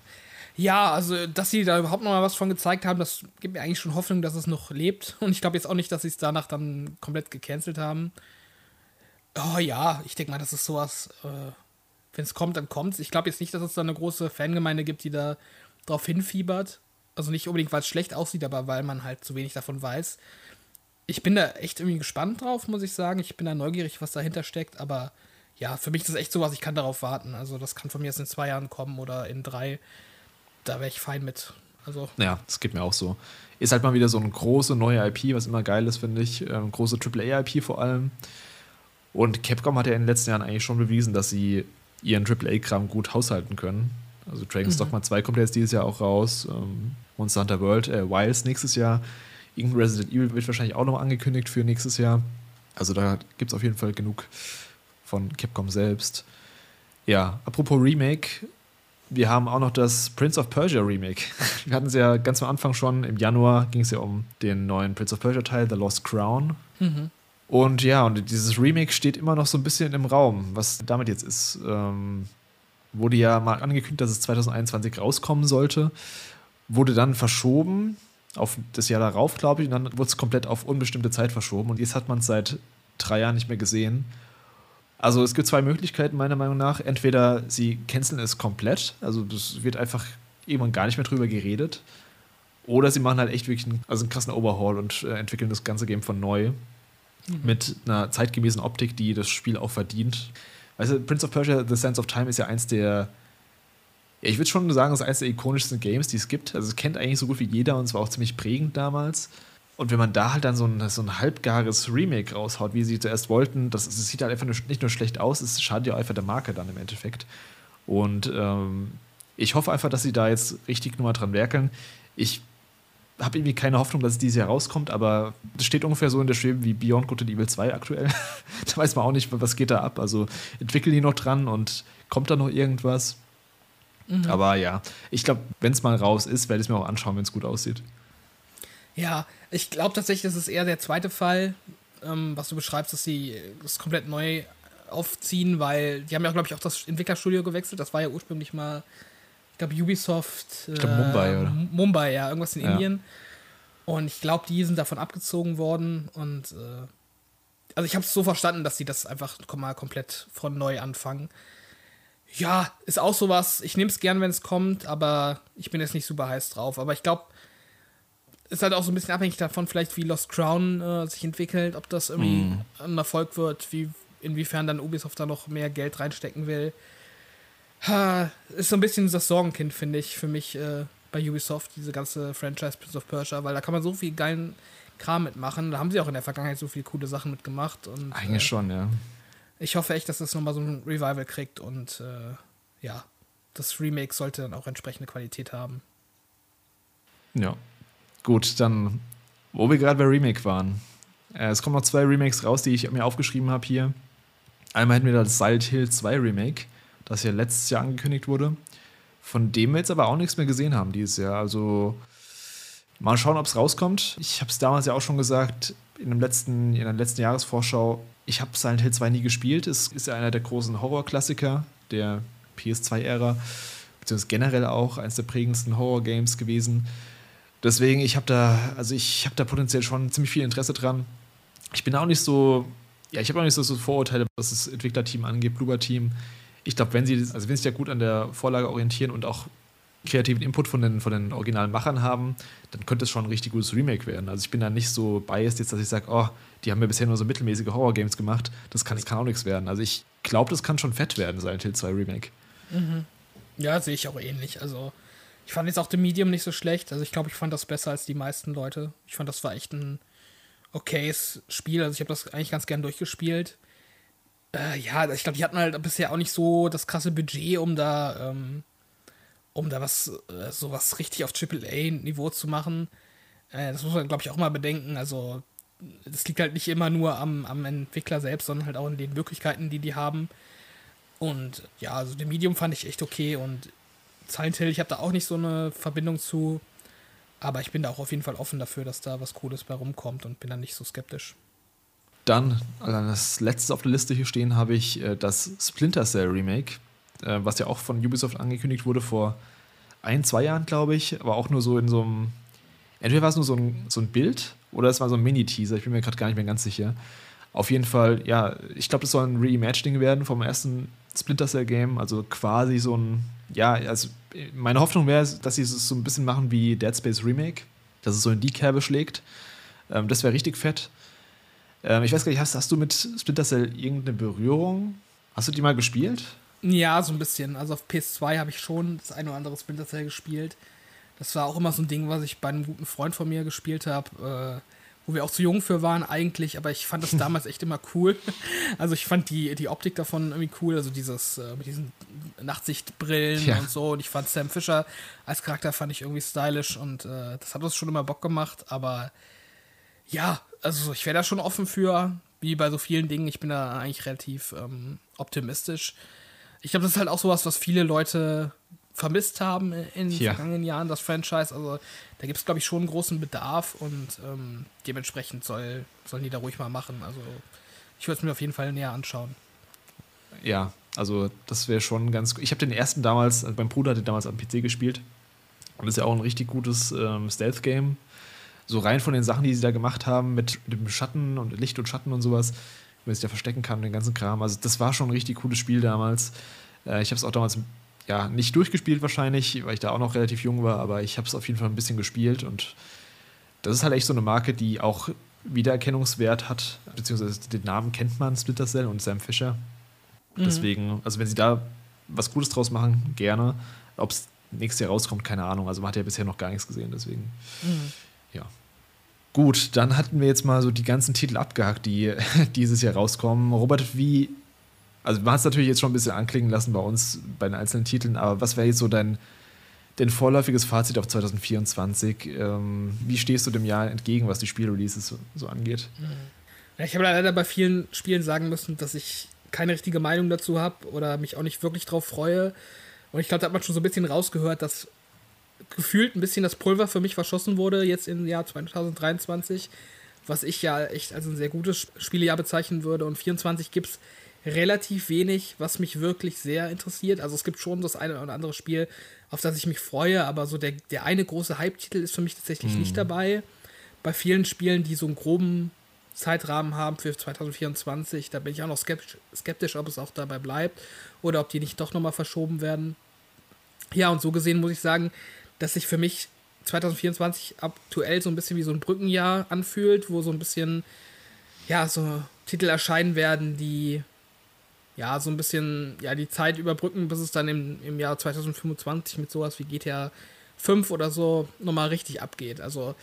S3: Ja, also, dass sie da überhaupt noch mal was von gezeigt haben, das gibt mir eigentlich schon Hoffnung, dass es noch lebt. Und ich glaube jetzt auch nicht, dass sie es danach dann komplett gecancelt haben. Oh ja, ich denke mal, das ist sowas, äh, wenn es kommt, dann kommt es. Ich glaube jetzt nicht, dass es da eine große Fangemeinde gibt, die da drauf hinfiebert. Also nicht unbedingt, weil es schlecht aussieht, aber weil man halt zu wenig davon weiß. Ich bin da echt irgendwie gespannt drauf, muss ich sagen. Ich bin da neugierig, was dahinter steckt, aber ja, für mich ist das echt sowas, ich kann darauf warten. Also das kann von mir jetzt in zwei Jahren kommen oder in drei. Da wäre ich fein mit. Also
S2: Ja, das geht mir auch so. Ist halt mal wieder so eine große neue IP, was immer geil ist, finde ich. Ähm, große AAA-IP vor allem. Und Capcom hat ja in den letzten Jahren eigentlich schon bewiesen, dass sie ihren AAA-Kram gut haushalten können. Also Dragon's Dogma 2 kommt ja jetzt dieses Jahr auch raus. Ähm, Monster Hunter World, äh, Wilds nächstes Jahr. Irgendein Resident Evil wird wahrscheinlich auch noch angekündigt für nächstes Jahr. Also da gibt es auf jeden Fall genug von Capcom selbst. Ja, apropos Remake, wir haben auch noch das Prince of Persia Remake. Wir hatten es ja ganz am Anfang schon, im Januar ging es ja um den neuen Prince of Persia Teil, The Lost Crown. Und ja, und dieses Remake steht immer noch so ein bisschen im Raum, was damit jetzt ist. Ähm, wurde ja mal angekündigt, dass es 2021 rauskommen sollte, wurde dann verschoben auf das Jahr darauf, glaube ich, und dann wurde es komplett auf unbestimmte Zeit verschoben. Und jetzt hat man es seit drei Jahren nicht mehr gesehen. Also es gibt zwei Möglichkeiten meiner Meinung nach. Entweder sie canceln es komplett, also das wird einfach irgendwann gar nicht mehr drüber geredet. Oder sie machen halt echt wirklich einen, also einen krassen Overhaul und äh, entwickeln das ganze Game von neu. Mit einer zeitgemäßen Optik, die das Spiel auch verdient. Du, Prince of Persia, The Sense of Time ist ja eins der, ja, ich würde schon sagen, es ist eines der ikonischsten Games, die es gibt. Also es kennt eigentlich so gut wie jeder und es war auch ziemlich prägend damals. Und wenn man da halt dann so ein, so ein halbgares Remake raushaut, wie sie zuerst wollten, das, das sieht halt einfach nur, nicht nur schlecht aus, es schadet ja einfach der Marke dann im Endeffekt. Und ähm, ich hoffe einfach, dass sie da jetzt richtig nur mal dran werkeln. Ich habe irgendwie keine Hoffnung, dass es dieses Jahr rauskommt, aber das steht ungefähr so in der Schwebe wie Beyond Good and Evil 2 aktuell. da weiß man auch nicht, was geht da ab. Also entwickeln die noch dran und kommt da noch irgendwas? Aber ja, ich glaube, wenn es mal raus ist, werde ich es mir auch anschauen, wenn es gut aussieht.
S3: Ja, ich glaube tatsächlich, das ist eher der zweite Fall, ähm, was du beschreibst, dass sie das komplett neu aufziehen, weil die haben ja, glaube ich, auch das Entwicklerstudio gewechselt. Das war ja ursprünglich mal, ich glaube, Ubisoft. Ich
S2: glaub, Mumbai, oder?
S3: Mumbai, ja, irgendwas in
S2: Ja.
S3: Indien. Und ich glaube, die sind davon abgezogen worden und äh, also ich habe es so verstanden, dass sie das einfach mal komplett von neu anfangen. Ja, ist auch sowas. Ich nehme es gern, wenn es kommt, aber ich bin jetzt nicht super heiß drauf. Aber ich glaube, ist halt auch so ein bisschen abhängig davon, vielleicht wie Lost Crown äh, sich entwickelt, ob das irgendwie ein Erfolg wird, wie inwiefern dann Ubisoft da noch mehr Geld reinstecken will. Ha, ist so ein bisschen das Sorgenkind, finde ich, für mich äh, bei Ubisoft, diese ganze Franchise Prince of Persia, weil da kann man so viel geilen Kram mitmachen. Da haben sie auch in der Vergangenheit so viele coole Sachen mitgemacht. Und,
S2: Eigentlich
S3: äh,
S2: schon, ja.
S3: ich hoffe echt, dass das nochmal so ein Revival kriegt und äh, ja, das Remake sollte dann auch entsprechende Qualität haben.
S2: Ja. Gut, dann, wo wir gerade bei Remake waren. Äh, es kommen noch zwei Remakes raus, die ich mir aufgeschrieben habe hier. Einmal hätten wir das Silent Hill 2 Remake, das ja letztes Jahr angekündigt wurde. Von dem wir jetzt aber auch nichts mehr gesehen haben dieses Jahr. Also mal schauen, ob es rauskommt. Ich habe es damals ja auch schon gesagt, in, dem letzten, in der letzten Jahresvorschau, ich habe Silent Hill 2 nie gespielt. Es ist ja einer der großen Horrorklassiker der PS2-Ära, beziehungsweise generell auch eines der prägendsten Horror-Games gewesen. Deswegen, ich habe da, also ich habe da potenziell schon ziemlich viel Interesse dran. Ich bin auch nicht so, ja, ich habe auch nicht so, Vorurteile, was das Entwicklerteam angeht, Bloober-Team. Ich glaube, wenn sie, also wenn sie sich ja gut an der Vorlage orientieren und auch kreativen Input von den, von den originalen Machern haben, dann könnte es schon ein richtig gutes Remake werden. Also ich bin da nicht so biased jetzt, dass ich sage, oh, die haben ja bisher nur so mittelmäßige Horror-Games gemacht, das kann, das kann auch nichts werden. Also ich glaube, das kann schon fett werden, Silent Hill 2 Remake.
S3: Ja, sehe ich auch ähnlich. Also, ich fand jetzt auch The Medium nicht so schlecht. Also, ich glaube, ich fand das besser als die meisten Leute. Ich fand, das war echt ein okayes Spiel. Also, ich habe das eigentlich ganz gern durchgespielt. Äh, ja, ich glaube, die hatten halt bisher auch nicht so das krasse Budget, um da, ähm, um da was, äh, so was richtig auf AAA-Niveau zu machen. Äh, das muss man, glaube ich, auch mal bedenken. Also, das liegt halt nicht immer nur am, am Entwickler selbst, sondern halt auch in den Möglichkeiten, die die haben. Und ja, also The Medium fand ich echt okay und Silent Hill, ich habe da auch nicht so eine Verbindung zu, aber ich bin da auch auf jeden Fall offen dafür, dass da was Cooles bei rumkommt und bin da nicht so skeptisch.
S2: Dann, also das letzte auf der Liste hier stehen, habe ich äh, das Splinter Cell Remake, äh, was ja auch von Ubisoft angekündigt wurde vor ein, zwei Jahren, glaube ich, aber auch nur so in so einem, entweder war es nur so ein, so ein Bild oder es war so ein Mini-Teaser, ich bin mir gerade gar nicht mehr ganz sicher. Auf jeden Fall, ja, ich glaube, das soll ein Reimagining werden vom ersten Splinter Cell Game, also quasi so ein, ja, also meine Hoffnung wäre, dass sie es so ein bisschen machen wie Dead Space Remake, dass es so in die Kerbe schlägt. Ähm, das wäre richtig fett. Ähm, ich weiß gar nicht, hast, hast du mit Splinter Cell irgendeine Berührung? Hast du die mal gespielt?
S3: Ja, so ein bisschen. Also auf PS2 habe ich schon das ein oder andere Splinter Cell gespielt. Das war auch immer so ein Ding, was ich bei einem guten Freund von mir gespielt habe. Äh, wo wir auch zu jung für waren eigentlich, aber ich fand das damals echt immer cool. Also ich fand die, die Optik davon irgendwie cool, also dieses äh, mit diesen Nachtsichtbrillen ja. und so. Und ich fand Sam Fisher als Charakter fand ich irgendwie stylisch und äh, das hat uns schon immer Bock gemacht, aber ja, also ich wäre da schon offen für, wie bei so vielen Dingen. Ich bin da eigentlich relativ ähm, optimistisch. Ich glaube, das ist halt auch sowas, was viele Leute vermisst haben in den ja. vergangenen Jahren, das Franchise. Also da gibt es, glaube ich, schon einen großen Bedarf und ähm, dementsprechend soll, sollen die da ruhig mal machen. Also ich würde es mir auf jeden Fall näher anschauen.
S2: Ja, also das wäre schon ganz gut. Ich habe den ersten damals, also mein Bruder hat den damals am PC gespielt und das ist ja auch ein richtig gutes ähm, Stealth-Game. So rein von den Sachen, die sie da gemacht haben, mit, dem Schatten und Licht und Schatten und sowas, wie man sich da verstecken kann, den ganzen Kram. Also das war schon ein richtig cooles Spiel damals. Äh, ich habe es auch damals ja, nicht durchgespielt wahrscheinlich, weil ich da auch noch relativ jung war, aber ich habe es auf jeden Fall ein bisschen gespielt und das ist halt echt so eine Marke, die auch Wiedererkennungswert hat, beziehungsweise den Namen kennt man, Splinter Cell und Sam Fisher. Mhm. Deswegen, also wenn sie da was Gutes draus machen, gerne. Ob es nächstes Jahr rauskommt, keine Ahnung. Also man hat ja bisher noch gar nichts gesehen, deswegen. Mhm. Gut, dann hatten wir jetzt mal so die ganzen Titel abgehakt, die dieses Jahr rauskommen. Robert, wie also man hat es natürlich jetzt schon ein bisschen anklingen lassen bei uns, bei den einzelnen Titeln, aber was wäre jetzt so dein, dein vorläufiges Fazit auf 2024? Ähm, wie stehst du dem Jahr entgegen, was die Spielreleases so, so angeht?
S3: Ich habe leider bei vielen Spielen sagen müssen, dass ich keine richtige Meinung dazu habe oder mich auch nicht wirklich drauf freue. Und ich glaube, da hat man schon so ein bisschen rausgehört, dass gefühlt ein bisschen das Pulver für mich verschossen wurde jetzt im Jahr 2023, was ich ja echt als ein sehr gutes Spielejahr bezeichnen würde. Und 24 gibt es relativ wenig, was mich wirklich sehr interessiert. Also es gibt schon das eine oder andere Spiel, auf das ich mich freue, aber so der, der eine große Hype-Titel ist für mich tatsächlich mhm. nicht dabei. Bei vielen Spielen, die so einen groben Zeitrahmen haben für 2024, da bin ich auch noch skeptisch, skeptisch ob es auch dabei bleibt oder ob die nicht doch nochmal verschoben werden. Ja, und so gesehen muss ich sagen, dass sich für mich 2024 aktuell so ein bisschen wie so ein Brückenjahr anfühlt, wo so ein bisschen, ja, so Titel erscheinen werden, die ja, so ein bisschen ja, die Zeit überbrücken, bis es dann im, im Jahr 2025 mit sowas wie GTA 5 oder so nochmal richtig abgeht. Also,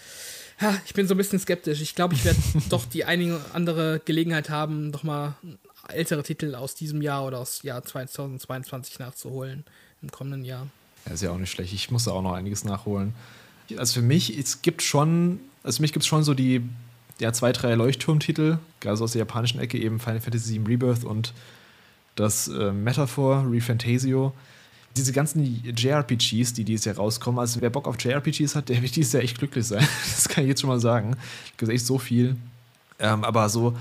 S3: ja, ich bin so ein bisschen skeptisch. Ich glaube, ich werde doch die einige andere Gelegenheit haben, nochmal ältere Titel aus diesem Jahr oder aus Jahr 2022 nachzuholen im kommenden Jahr.
S2: Ja, ist ja auch nicht schlecht. Ich muss da auch noch einiges nachholen. Also für mich, es gibt schon, also für mich gibt es schon so die ja, zwei, drei Leuchtturmtitel, gerade so aus der japanischen Ecke, eben Final Fantasy VII Rebirth und das äh, Metaphor, Refantasio, diese ganzen JRPGs, die dieses Jahr rauskommen, also wer Bock auf JRPGs hat, der wird dieses Jahr echt glücklich sein. Das kann ich jetzt schon mal sagen. Es gibt echt so viel. Ähm, aber so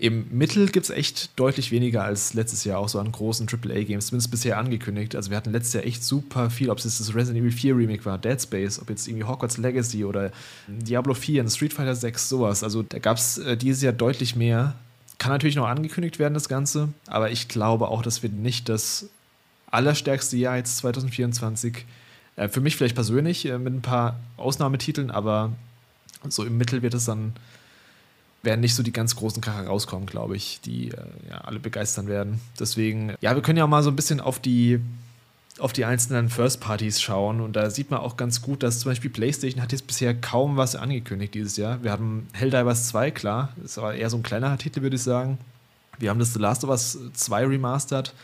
S2: im Mittel gibt es echt deutlich weniger als letztes Jahr, auch so an großen AAA-Games, zumindest bisher angekündigt. Also wir hatten letztes Jahr echt super viel, ob es das Resident Evil 4 Remake war, Dead Space, ob jetzt irgendwie Hogwarts Legacy oder Diablo 4 und Street Fighter 6, sowas. Also da gab es äh, dieses Jahr deutlich mehr kann natürlich noch angekündigt werden, das Ganze, aber ich glaube auch, das wird nicht das allerstärkste Jahr jetzt 2024. Äh, für mich vielleicht persönlich äh, mit ein paar Ausnahmetiteln, aber so im Mittel wird es dann, werden nicht so die ganz großen Kracher rauskommen, glaube ich, die äh, ja, alle begeistern werden. Deswegen, ja, wir können ja auch mal so ein bisschen auf die auf die einzelnen First Parties schauen und da sieht man auch ganz gut, dass zum Beispiel PlayStation hat jetzt bisher kaum was angekündigt dieses Jahr. Wir haben Helldivers 2, klar, das war eher so ein kleinerer Titel, würde ich sagen. Wir haben das The Last of Us 2 remastered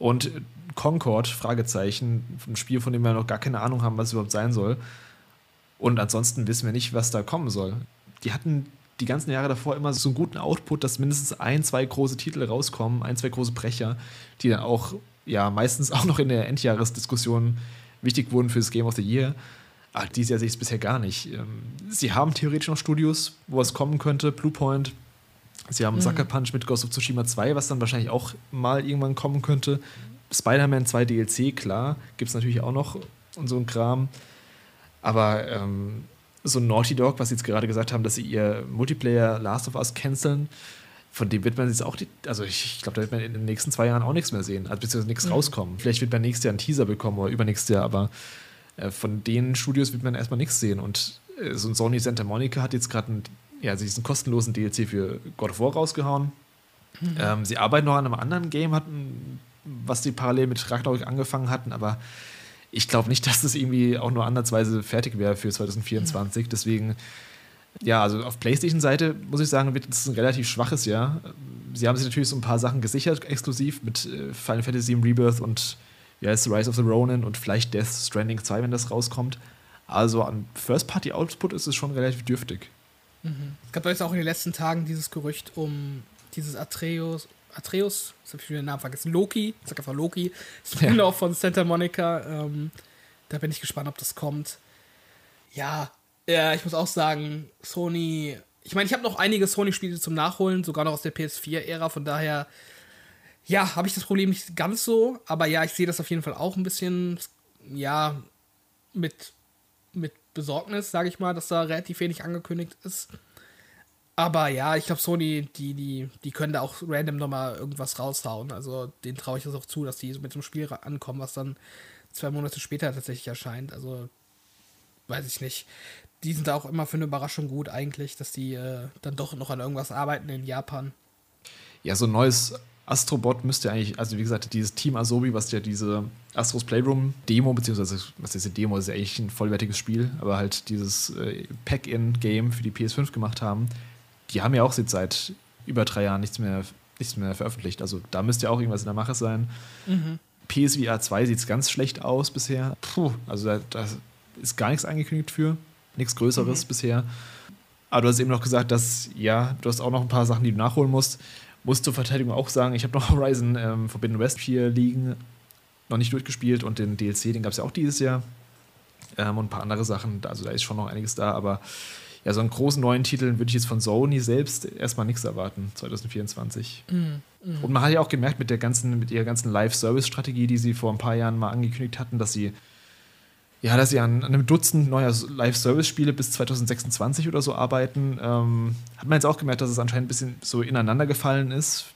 S2: und Concord, Fragezeichen, ein Spiel, von dem wir noch gar keine Ahnung haben, was es überhaupt sein soll. Und ansonsten wissen wir nicht, was da kommen soll. Die hatten die ganzen Jahre davor immer so einen guten Output, dass mindestens ein, zwei große Titel rauskommen, ein, zwei große Brecher, die dann auch ja meistens auch noch in der Endjahresdiskussion wichtig wurden für das Game of the Year. Aber dieses Jahr sehe ich es bisher gar nicht. Ähm, sie haben theoretisch noch Studios, wo es kommen könnte. Bluepoint. Sie haben mhm. Sucker Punch mit Ghost of Tsushima 2, was dann wahrscheinlich auch mal irgendwann kommen könnte. Spider-Man 2 DLC, klar, gibt es natürlich auch noch und so ein Kram. Aber ähm, so Naughty Dog, was sie jetzt gerade gesagt haben, dass sie ihr Multiplayer Last of Us canceln, von dem wird man jetzt auch, die, also ich, ich glaube, da wird man in den nächsten zwei Jahren auch nichts mehr sehen, also beziehungsweise nichts mhm. rauskommen. Vielleicht wird man nächstes Jahr einen Teaser bekommen oder übernächstes Jahr, aber äh, von den Studios wird man erstmal nichts sehen. Und äh, so ein Sony Santa Monica hat jetzt gerade einen, ja, diesen kostenlosen DLC für God of War rausgehauen. Mhm. Ähm, sie arbeiten noch an einem anderen Game, hatten, was die parallel mit Ragnarok angefangen hatten, aber ich glaube nicht, dass das irgendwie auch nur andersweise fertig wäre für 2024. Deswegen, ja, also auf PlayStation-Seite muss ich sagen, wird es ein relativ schwaches Jahr. Sie haben sich natürlich so ein paar Sachen gesichert, exklusiv mit äh, Final Fantasy Rebirth und ja, ist Rise of the Ronin und vielleicht Death Stranding 2, wenn das rauskommt. Also an First-Party-Output ist es schon relativ dürftig.
S3: Mhm. Es gab jetzt auch in den letzten Tagen dieses Gerücht um dieses Atreus, Atreus, jetzt habe ich wieder den Namen vergessen, Loki, ich sag einfach Loki, Spin-off ja. von Santa Monica. Ähm, da bin ich gespannt, ob das kommt. Ja, äh, ich muss auch sagen, Sony, ich meine, ich habe noch einige Sony-Spiele zum Nachholen, sogar noch aus der PS4-Ära, von daher, ja, habe ich das Problem nicht ganz so, aber ja, ich sehe das auf jeden Fall auch ein bisschen, ja, mit, mit Besorgnis, sage ich mal, dass da relativ wenig angekündigt ist. Aber ja, ich glaube, Sony, die, die, die können da auch random nochmal irgendwas raushauen. Also denen traue ich das auch zu, dass die so mit dem Spiel ankommen, was dann zwei Monate später tatsächlich erscheint. Also weiß ich nicht. Die sind da auch immer für eine Überraschung gut eigentlich, dass die äh, dann doch noch an irgendwas arbeiten in Japan.
S2: Ja, so ein neues Astrobot müsste eigentlich, also wie gesagt, dieses Team Asobi, was ja diese Astros Playroom Demo, beziehungsweise was ist die Demo, ist ja eigentlich ein vollwertiges Spiel, aber halt dieses äh, Pack-In-Game für die PS5 gemacht haben, die haben ja auch seit über drei Jahren nichts mehr, nichts mehr veröffentlicht. Also da müsste ja auch irgendwas in der Mache sein. Mhm. PSVR 2 sieht ganz schlecht aus bisher. Puh, also da, da ist gar nichts angekündigt für. Nichts Größeres mhm. bisher. Aber du hast eben noch gesagt, dass, ja, du hast auch noch ein paar Sachen, die du nachholen musst. Muss zur Verteidigung auch sagen, ich habe noch Horizon ähm, Forbidden West 4 liegen, noch nicht durchgespielt und den DLC, den gab es ja auch dieses Jahr. Ähm, und ein paar andere Sachen. Also da ist schon noch einiges da, aber ja, so einen großen neuen Titeln würde ich jetzt von Sony selbst erstmal nichts erwarten, 2024. Mm, mm. Und man hat ja auch gemerkt mit der ganzen, mit ihrer ganzen Live-Service-Strategie, die sie vor ein paar Jahren mal angekündigt hatten, dass sie ja, dass sie an, an einem Dutzend neuer Live-Service-Spiele bis 2026 oder so arbeiten, ähm, hat man jetzt auch gemerkt, dass es anscheinend ein bisschen so ineinander gefallen ist.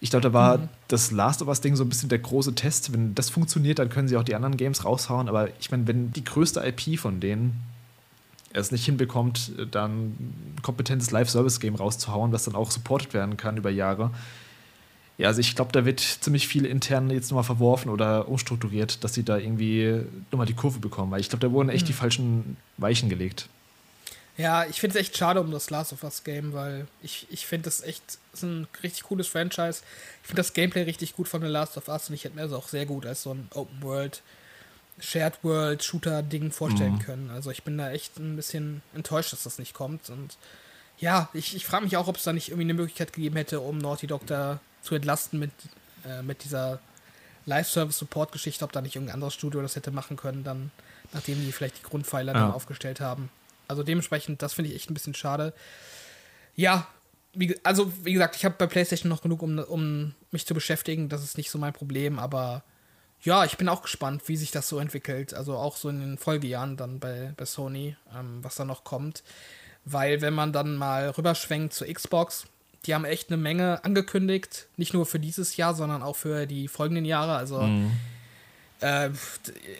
S2: Ich glaube, da war mhm. das Last of Us-Ding so ein bisschen der große Test. Wenn das funktioniert, dann können sie auch die anderen Games raushauen. Aber ich meine, wenn die größte IP von denen es nicht hinbekommt, dann ein kompetentes Live-Service-Game rauszuhauen, was dann auch supported werden kann über Jahre. Ja, also ich glaube, da wird ziemlich viel intern jetzt nochmal verworfen oder umstrukturiert, dass sie da irgendwie nochmal die Kurve bekommen, weil ich glaube, da wurden echt mhm. die falschen Weichen gelegt.
S3: Ja, ich finde es echt schade um das Last of Us Game, weil ich, ich finde das echt das ist ein richtig cooles Franchise. Ich finde das Gameplay richtig gut von The Last of Us und ich hätte mir das auch sehr gut als so ein Open World Shared World Shooter Ding vorstellen mhm. können. Also ich bin da echt ein bisschen enttäuscht, dass das nicht kommt. Und ja, ich, ich frage mich auch, ob es da nicht irgendwie eine Möglichkeit gegeben hätte, um Naughty Dog da zu entlasten mit, äh, mit dieser Live-Service-Support-Geschichte, ob da nicht irgendein anderes Studio das hätte machen können, dann, nachdem die vielleicht die Grundpfeiler ja. dann aufgestellt haben. Also dementsprechend, das finde ich echt ein bisschen schade. Ja, wie, also wie gesagt, ich habe bei PlayStation noch genug, um, um mich zu beschäftigen. Das ist nicht so mein Problem, aber ja, ich bin auch gespannt, wie sich das so entwickelt. Also auch so in den Folgejahren dann bei, bei Sony, ähm, was da noch kommt. Weil wenn man dann mal rüberschwenkt zur Xbox, die haben echt eine Menge angekündigt. Nicht nur für dieses Jahr, sondern auch für die folgenden Jahre. Also mhm. äh,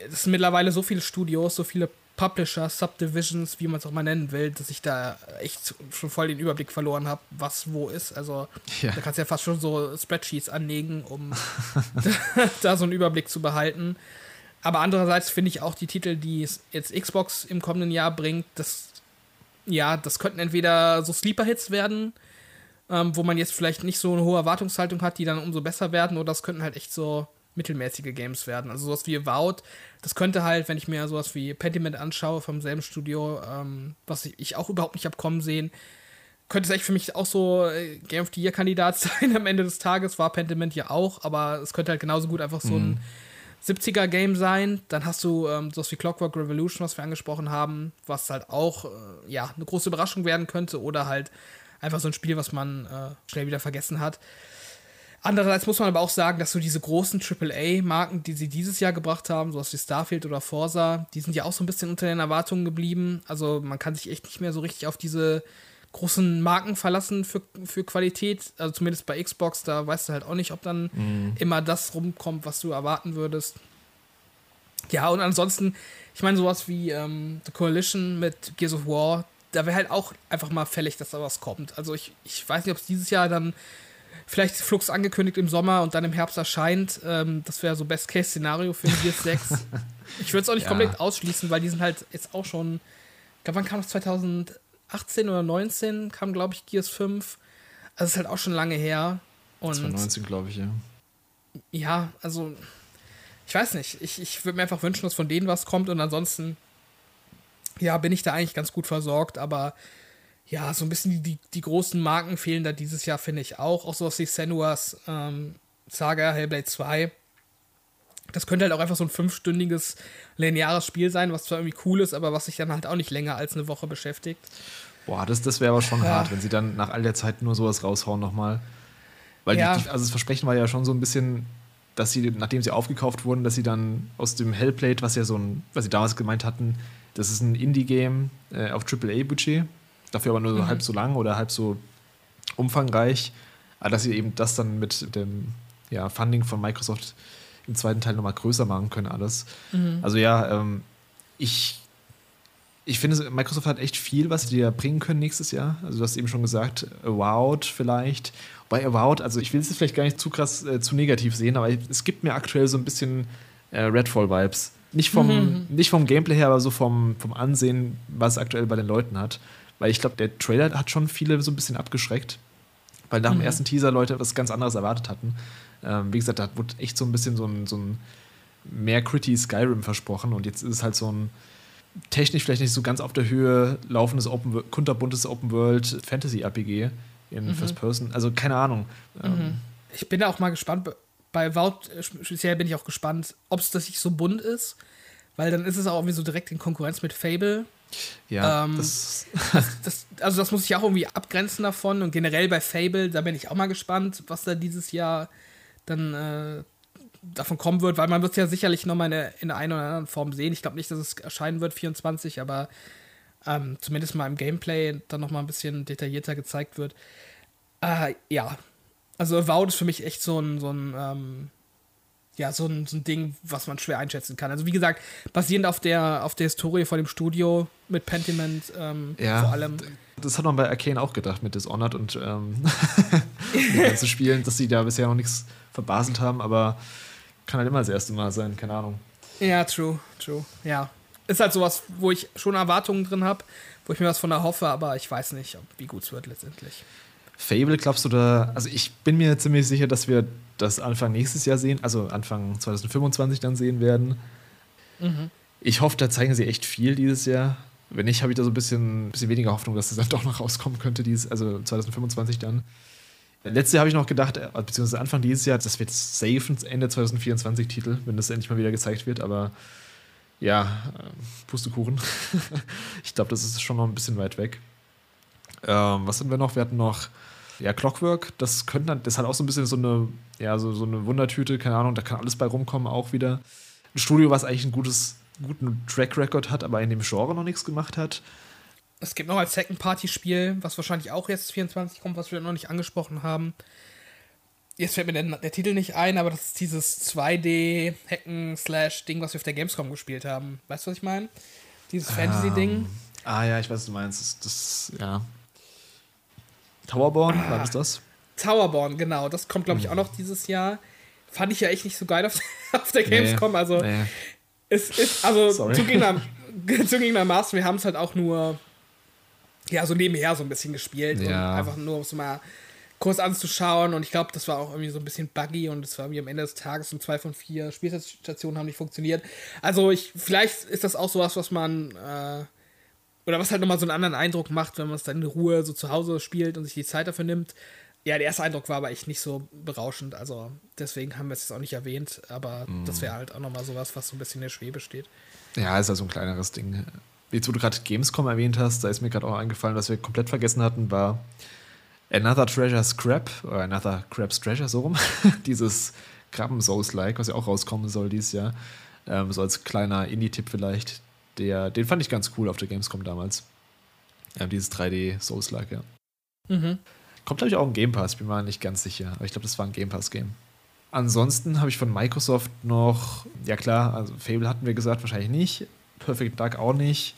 S3: es sind mittlerweile so viele Studios, so viele Publisher, Subdivisions, wie man es auch mal nennen will, dass ich da echt schon voll den Überblick verloren habe, was wo ist. Also ja. da kannst du ja fast schon so Spreadsheets anlegen, um da so einen Überblick zu behalten. Aber andererseits finde ich auch die Titel, die jetzt Xbox im kommenden Jahr bringt, das ja, das könnten entweder so Sleeper-Hits werden, ähm, wo man jetzt vielleicht nicht so eine hohe Erwartungshaltung hat, die dann umso besser werden, oder das könnten halt echt so mittelmäßige Games werden. Also sowas wie Avowed, das könnte halt, wenn ich mir sowas wie Pentiment anschaue vom selben Studio, ähm, was ich auch überhaupt nicht habe kommen sehen, könnte es echt für mich auch so äh, Game of the Year Kandidat sein am Ende des Tages. War Pentiment ja auch, aber es könnte halt genauso gut einfach so ein mhm. 70er Game sein. Dann hast du ähm, sowas wie Clockwork Revolution, was wir angesprochen haben, was halt auch äh, ja eine große Überraschung werden könnte oder halt einfach so ein Spiel, was man äh, schnell wieder vergessen hat. Andererseits muss man aber auch sagen, dass so diese großen AAA-Marken, die sie dieses Jahr gebracht haben, sowas wie Starfield oder Forza, die sind ja auch so ein bisschen unter den Erwartungen geblieben. Also man kann sich echt nicht mehr so richtig auf diese großen Marken verlassen für, für Qualität. Also zumindest bei Xbox, da weißt du halt auch nicht, ob dann mhm. immer das rumkommt, was du erwarten würdest. Ja, und ansonsten, ich meine, sowas wie ähm, The Coalition mit Gears of War, da wäre halt auch einfach mal fällig, dass da was kommt. Also ich, ich weiß nicht, ob es dieses Jahr dann vielleicht Flux angekündigt im Sommer und dann im Herbst erscheint. Ähm, das wäre so Best-Case-Szenario für Gears 6. Ich würde es auch nicht
S2: Ja.
S3: komplett ausschließen, weil die sind halt jetzt auch schon. Ich glaube, wann kam das? 2018 oder 19 kam, glaube ich, Gears 5. Also ist halt auch schon lange her. Und
S2: 2019, glaube ich, ja.
S3: ja, also ich weiß nicht. Ich, ich würde mir einfach wünschen, dass von denen was kommt und ansonsten, ja, bin ich da eigentlich ganz gut versorgt, aber ja, so ein bisschen die, die, die großen Marken fehlen da dieses Jahr, finde ich auch. Auch sowas wie Senua's ähm, Saga, Hellblade 2. Das könnte halt auch einfach so ein fünfstündiges lineares Spiel sein, was zwar irgendwie cool ist, aber was sich dann halt auch nicht länger als eine Woche beschäftigt.
S2: Boah, das, das wäre aber schon
S3: Ja.
S2: hart, wenn sie dann nach all der Zeit nur sowas raushauen nochmal. Weil
S3: Ja.
S2: die, also das Versprechen war ja schon so ein bisschen, dass sie, nachdem sie aufgekauft wurden, dass sie dann aus dem Hellblade, was ja so ein, was sie damals gemeint hatten, das ist ein Indie-Game äh, auf AAA-Budget, dafür aber nur so halb so lang oder halb so umfangreich, aber dass sie eben das dann mit dem ja, Funding von Microsoft im zweiten Teil nochmal größer machen können, alles. Also ja, ähm, ich ich finde, Microsoft hat echt viel, was sie dir bringen können nächstes Jahr. Also du hast eben schon gesagt, Avowed vielleicht. Wobei Avowed, also ich will es jetzt vielleicht gar nicht zu krass, äh, zu negativ sehen, aber es gibt mir aktuell so ein bisschen äh, Redfall-Vibes. Nicht vom, nicht vom Gameplay her, aber so vom, vom Ansehen, was es aktuell bei den Leuten hat. Weil ich glaube, der Trailer hat schon viele so ein bisschen abgeschreckt. Weil nach dem ersten Teaser Leute was ganz anderes erwartet hatten. Ähm, wie gesagt, da wurde echt so ein bisschen so ein, so ein mehr Gritty Skyrim versprochen und jetzt ist es halt so ein technisch vielleicht nicht so ganz auf der Höhe laufendes Open kunterbuntes Open World Fantasy RPG in First Person. Also keine Ahnung. Ähm,
S3: Ich bin da auch mal gespannt. Bei Vault äh, speziell bin ich auch gespannt, ob es das nicht so bunt ist. Weil dann ist es auch irgendwie so direkt in Konkurrenz mit Fable.
S2: Ja,
S3: Ähm,
S2: das,
S3: Das, also das muss ich auch irgendwie abgrenzen davon. Und generell bei Fable, da bin ich auch mal gespannt, was da dieses Jahr dann äh, davon kommen wird, weil man wird es ja sicherlich nochmal in, der- in der einen oder anderen Form sehen. Ich glaube nicht, dass es erscheinen wird, 24, aber ähm, zumindest mal im Gameplay dann nochmal ein bisschen detaillierter gezeigt wird. Äh, ja, also Avowed ist für mich echt so ein, so ein ähm, ja, so ein, so ein Ding, was man schwer einschätzen kann. Also wie gesagt, basierend auf der, auf der Historie von dem Studio mit Pentiment ähm,
S2: ja,
S3: vor allem.
S2: das hat man bei Arcane auch gedacht mit Dishonored und ähm, den ganzen Spielen, dass sie da bisher noch nichts verbaselt haben, aber kann halt immer das erste Mal sein, keine Ahnung.
S3: Ja, true, true. Ja. Ist halt sowas, wo ich schon Erwartungen drin habe, wo ich mir was von erhoffe, aber ich weiß nicht, wie gut es wird letztendlich.
S2: Fable, glaubst du da? Also ich bin mir ziemlich sicher, dass wir das Anfang nächstes Jahr sehen, also Anfang 2025 dann sehen werden. Ich hoffe, da zeigen sie echt viel dieses Jahr. Wenn nicht, habe ich da so ein bisschen, bisschen weniger Hoffnung, dass das dann doch noch rauskommen könnte, dieses, also 2025 dann. Letztes Jahr habe ich noch gedacht, äh, beziehungsweise Anfang dieses Jahr, das wird safe Ende 2024 Titel, wenn das endlich mal wieder gezeigt wird, aber ja, äh, Pustekuchen. ich glaube, das ist schon noch ein bisschen weit weg. Ähm, was hatten wir noch? Wir hatten noch ja, Clockwork, das könnte dann, das hat auch so ein bisschen so eine, ja, so, so eine Wundertüte, keine Ahnung, da kann alles bei rumkommen, auch wieder. Ein Studio, was eigentlich ein gutes, guten Track Record hat, aber in dem Genre noch nichts gemacht hat.
S3: Es gibt noch ein Second-Party-Spiel, was wahrscheinlich auch jetzt 24 kommt, was wir noch nicht angesprochen haben. Jetzt fällt mir der, der Titel nicht ein, aber das ist dieses 2D-Hacken-Slash-Ding, was wir auf der Gamescom gespielt haben. Weißt du, was ich meine? Dieses Fantasy-Ding.
S2: Ah ja, ich weiß, was du meinst. Das, das ja. Towerborn, war das das?
S3: Towerborn, genau. Das kommt, glaube ich, auch noch dieses Jahr. Fand ich ja echt nicht so geil auf, auf der Gamescom. Also,
S2: Nee.
S3: es ist, also zugegebenermaßen, wir haben es halt auch nur, ja, so nebenher so ein bisschen gespielt.
S2: Ja.
S3: Und einfach nur, um es mal kurz anzuschauen. Und ich glaube, das war auch irgendwie so ein bisschen buggy und es war wie am Ende des Tages und zwei von vier Spielstationen haben nicht funktioniert. Also, ich, vielleicht ist das auch sowas, was man, äh, oder was halt nochmal so einen anderen Eindruck macht, wenn man es dann in Ruhe so zu Hause spielt und sich die Zeit dafür nimmt. Ja, der erste Eindruck war aber echt nicht so berauschend. Also deswegen haben wir es jetzt auch nicht erwähnt, aber das wäre halt auch nochmal sowas, was so ein bisschen in der Schwebe steht.
S2: Ja, ist also ein kleineres Ding. Jetzt, wo du gerade Gamescom erwähnt hast, da ist mir gerade auch eingefallen, was wir komplett vergessen hatten, war Another Treasure Scrap, oder Another Crab's Treasure, so rum. Dieses Krabben-Souls-like, was ja auch rauskommen soll dieses Jahr. Ähm, so als kleiner Indie-Tipp vielleicht. Der, den fand ich ganz cool auf der Gamescom damals. Ja, dieses 3D-Souls-like, ja.
S3: Mhm.
S2: Kommt, glaube ich, auch im Game Pass, bin mir nicht ganz sicher. Aber ich glaube, das war ein Game Pass-Game. Ansonsten habe ich von Microsoft noch, ja klar, also Fable hatten wir gesagt, wahrscheinlich nicht. Perfect Dark auch nicht.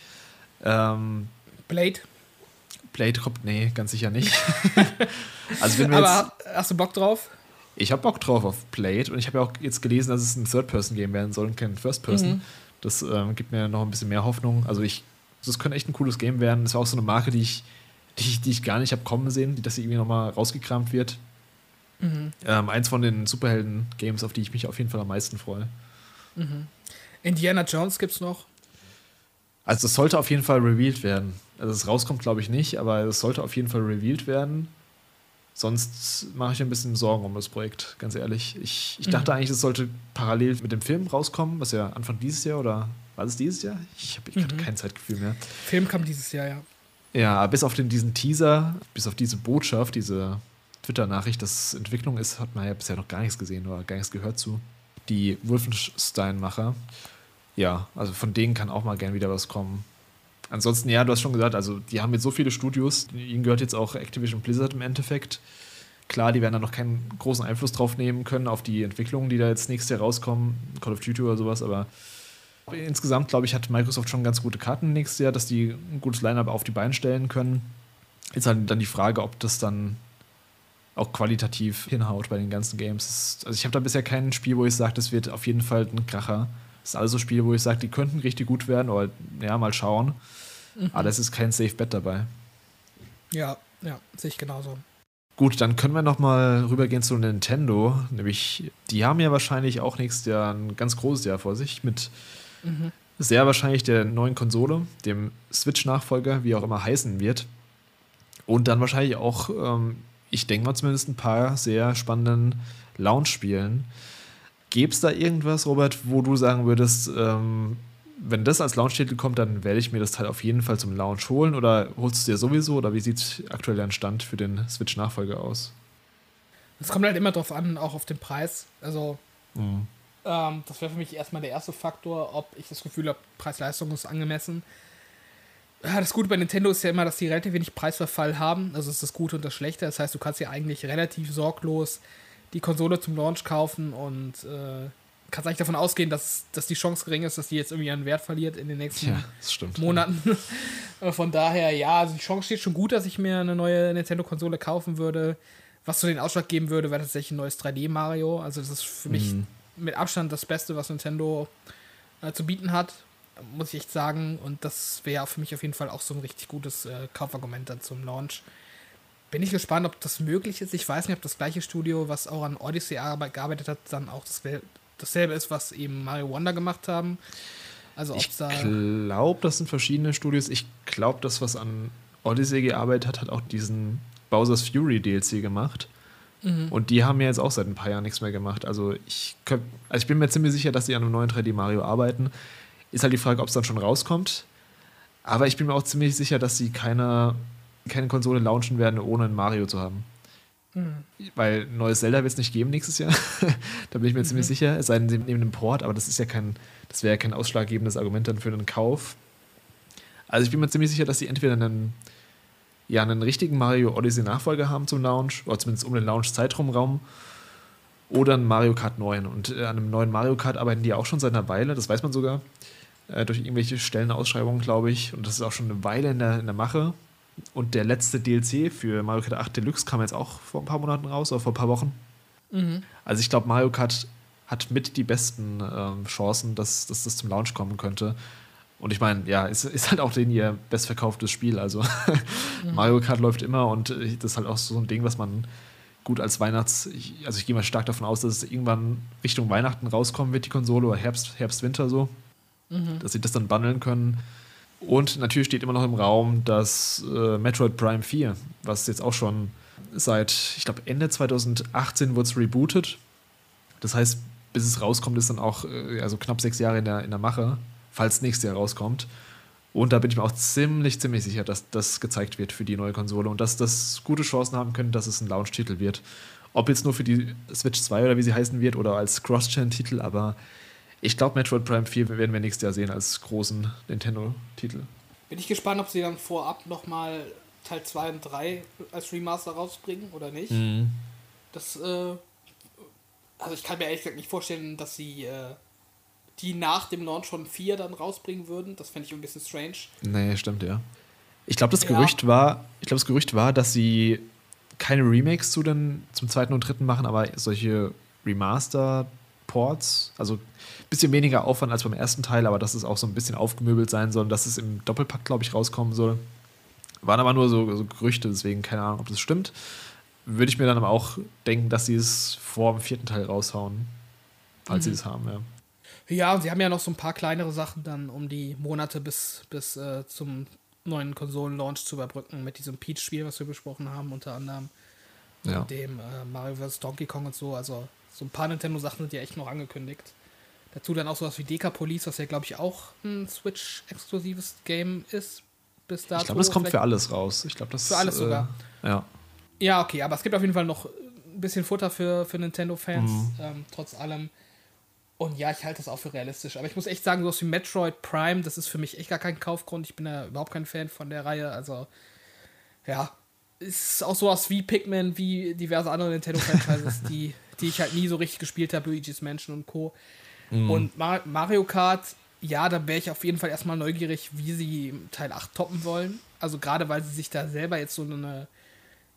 S2: Ähm,
S3: Blade.
S2: Blade kommt, nee, ganz sicher nicht. also wenn wir jetzt,
S3: Aber hast du Bock drauf?
S2: ich habe Bock drauf auf Blade und ich habe ja auch jetzt gelesen, dass es ein Third-Person-Game werden soll und kein First-Person. Das ähm, gibt mir noch ein bisschen mehr Hoffnung. Also ich, das könnte echt ein cooles Game werden. Das war auch so eine Marke, die ich, die ich, die ich gar nicht habe kommen sehen, dass sie irgendwie nochmal rausgekramt wird. Mhm. Ähm, eins von den Superhelden-Games, auf die ich mich auf jeden Fall am meisten freue.
S3: Mhm. Indiana Jones gibt es noch.
S2: Also es sollte auf jeden Fall revealed werden. Also es rauskommt, glaube ich nicht, aber es sollte auf jeden Fall revealed werden. Sonst mache ich ein bisschen Sorgen um das Projekt, ganz ehrlich. Ich, ich dachte mhm. eigentlich, es sollte parallel mit dem Film rauskommen, was ja Anfang dieses Jahr oder war es dieses Jahr? Ich habe mhm. kein Zeitgefühl mehr.
S3: Film kam dieses Jahr, ja.
S2: Ja, bis auf den, diesen Teaser, bis auf diese Botschaft, diese Twitter-Nachricht, dass Entwicklung ist, hat man ja bisher noch gar nichts gesehen oder gar nichts gehört zu. Die Wolfenstein-Macher, ja, also von denen kann auch mal gern wieder was kommen. Ansonsten, ja, du hast schon gesagt, also die haben jetzt so viele Studios, ihnen gehört jetzt auch Activision Blizzard im Endeffekt. Klar, die werden da noch keinen großen Einfluss drauf nehmen können auf die Entwicklungen, die da jetzt nächstes Jahr rauskommen, Call of Duty oder sowas, aber insgesamt, glaube ich, hat Microsoft schon ganz gute Karten nächstes Jahr, dass die ein gutes Line-Up auf die Beine stellen können. Jetzt halt dann die Frage, ob das dann auch qualitativ hinhaut bei den ganzen Games. Also ich habe da bisher kein Spiel, wo ich sage, das wird auf jeden Fall ein Kracher. Das sind also Spiele, wo ich sage, die könnten richtig gut werden, aber ja, mal schauen. Mhm. Aber es ist kein Safe Bet dabei.
S3: Ja, ja, sehe ich genauso.
S2: Gut, dann können wir noch mal rübergehen zu Nintendo. Nämlich, die haben ja wahrscheinlich auch nächstes Jahr ein ganz großes Jahr vor sich mit mhm. sehr wahrscheinlich der neuen Konsole, dem Switch-Nachfolger, wie auch immer heißen wird. Und dann wahrscheinlich auch, ähm, ich denke mal zumindest ein paar sehr spannenden Launch-Spielen. Gäbe es da irgendwas, Robert, wo du sagen würdest, ähm, wenn das als Launch-Titel kommt, dann werde ich mir das Teil auf jeden Fall zum Launch holen oder holst du es dir sowieso oder wie sieht aktuell dein Stand für den Switch-Nachfolger aus?
S3: Es kommt halt immer drauf an, auch auf den Preis. Also, mhm. ähm, das wäre für mich erstmal der erste Faktor, ob ich das Gefühl habe, Preis-Leistung ist angemessen. Das Gute bei Nintendo ist ja immer, dass die relativ wenig Preisverfall haben. Also, das ist das Gute und das Schlechte. Das heißt, du kannst ja eigentlich relativ sorglos die Konsole zum Launch kaufen und äh, kannst eigentlich davon ausgehen, dass, dass die Chance gering ist, dass die jetzt irgendwie an Wert verliert in den nächsten ja, Monaten. Von daher, ja, also die Chance steht schon gut, dass ich mir eine neue Nintendo-Konsole kaufen würde. Was zu den Ausschlag geben würde, wäre tatsächlich ein neues 3D-Mario. Also, das ist für mhm. mich mit Abstand das Beste, was Nintendo äh, zu bieten hat, muss ich echt sagen. Und das wäre für mich auf jeden Fall auch so ein richtig gutes äh, Kaufargument dann zum Launch. Bin ich gespannt, ob das möglich ist. Ich weiß nicht, ob das gleiche Studio, was auch an Odyssey gearbeitet hat, dann auch das, dasselbe ist, was eben Mario Wonder gemacht haben.
S2: Also ich glaube, das sind verschiedene Studios. Ich glaube, das, was an Odyssey gearbeitet hat, hat auch diesen Bowser's Fury DLC gemacht. Mhm. Und die haben ja jetzt auch seit ein paar Jahren nichts mehr gemacht. Also ich, könnt, also ich bin mir ziemlich sicher, dass sie an einem neuen 3D Mario arbeiten. Ist halt die Frage, ob es dann schon rauskommt. Aber ich bin mir auch ziemlich sicher, dass sie keine keine Konsole launchen werden, ohne ein Mario zu haben. Mhm. Weil ein neues Zelda wird es nicht geben nächstes Jahr. da bin ich mir mhm. ziemlich sicher. Es sei denn, sie nehmen einen Port, aber das ist ja kein, das wäre ja kein ausschlaggebendes Argument dann für einen Kauf. Also ich bin mir ziemlich sicher, dass sie entweder einen, ja, einen richtigen Mario Odyssey Nachfolger haben zum Launch, oder zumindest um den Launch-Zeitraum oder einen Mario Kart 9. Und äh, an einem neuen Mario Kart arbeiten die auch schon seit einer Weile, das weiß man sogar, äh, durch irgendwelche Stellenausschreibungen, glaube ich. Und das ist auch schon eine Weile in der, in der Mache. Und der letzte DLC für Mario Kart 8 Deluxe kam jetzt auch vor ein paar Monaten raus oder vor ein paar Wochen. Mhm. Also ich glaube, Mario Kart hat mit die besten ähm, Chancen, dass, dass das zum Launch kommen könnte. Und ich meine, ja, ist, ist halt auch den ihr bestverkauftes Spiel. Also mhm. Mario Kart läuft immer und äh, das ist halt auch so ein Ding, was man gut als Weihnachts-, also ich gehe mal stark davon aus, dass es irgendwann Richtung Weihnachten rauskommen wird, die Konsole, oder Herbst, Herbst, Winter so. Mhm. Dass sie das dann bundeln können. Und natürlich steht immer noch im Raum das äh, Metroid Prime 4, was jetzt auch schon seit, ich glaube, Ende 2018 wurde es rebootet. Das heißt, bis es rauskommt, ist dann auch äh, also knapp sechs Jahre in der, in der Mache, falls nächstes Jahr rauskommt. Und da bin ich mir auch ziemlich, ziemlich sicher, dass das gezeigt wird für die neue Konsole und dass das gute Chancen haben könnte, dass es ein Launch-Titel wird. Ob jetzt nur für die Switch 2 oder wie sie heißen wird oder als Cross-Gen-Titel, aber ich glaube, Metroid Prime 4 werden wir nächstes Jahr sehen als großen Nintendo-Titel.
S3: Bin ich gespannt, ob sie dann vorab nochmal Teil 2 und 3 als Remaster rausbringen oder nicht. Mhm. Das, äh, also ich kann mir ehrlich gesagt nicht vorstellen, dass sie äh, die nach dem Launch von 4 dann rausbringen würden. Das fände ich ein bisschen strange.
S2: Nee, stimmt, ja. Ich glaube, das ja. Gerücht war, ich glaube, das Gerücht war, dass sie keine Remakes zu den, zum zweiten und dritten machen, aber solche Remaster Ports. Also ein bisschen weniger Aufwand als beim ersten Teil, aber dass es auch so ein bisschen aufgemöbelt sein soll, dass es im Doppelpack, glaube ich, rauskommen soll. Waren aber nur so, so Gerüchte, deswegen keine Ahnung, ob das stimmt. Würde ich mir dann aber auch denken, dass sie es vor dem vierten Teil raushauen, falls mhm. sie es haben, ja.
S3: Ja, und sie haben ja noch so ein paar kleinere Sachen dann, um die Monate bis, bis äh, zum neuen Konsolen-Launch zu überbrücken, mit diesem Peach-Spiel, was wir besprochen haben, unter anderem. Ja. Dem äh, Mario vs. Donkey Kong und so. Also so ein paar Nintendo-Sachen sind ja echt noch angekündigt. Dazu dann auch sowas wie Deka Police, was ja, glaube ich, auch ein Switch-exklusives Game ist. Bis dato.
S2: Ich glaube, das kommt für alles raus. Ich glaube, das
S3: Für alles äh, sogar.
S2: Ja.
S3: Ja, okay, aber es gibt auf jeden Fall noch ein bisschen Futter für, für Nintendo-Fans, mhm. ähm, trotz allem. Und ja, ich halte das auch für realistisch. Aber ich muss echt sagen, sowas wie Metroid Prime, das ist für mich echt gar kein Kaufgrund. Ich bin ja überhaupt kein Fan von der Reihe. Also, ja, ist auch sowas wie Pikmin, wie diverse andere Nintendo-Franchises, die, die ich halt nie so richtig gespielt habe, Luigi's Mansion und Co. Mhm. Und Mario Kart, ja, da wäre ich auf jeden Fall erstmal neugierig, wie sie Teil 8 toppen wollen. Also gerade weil sie sich da selber jetzt so eine,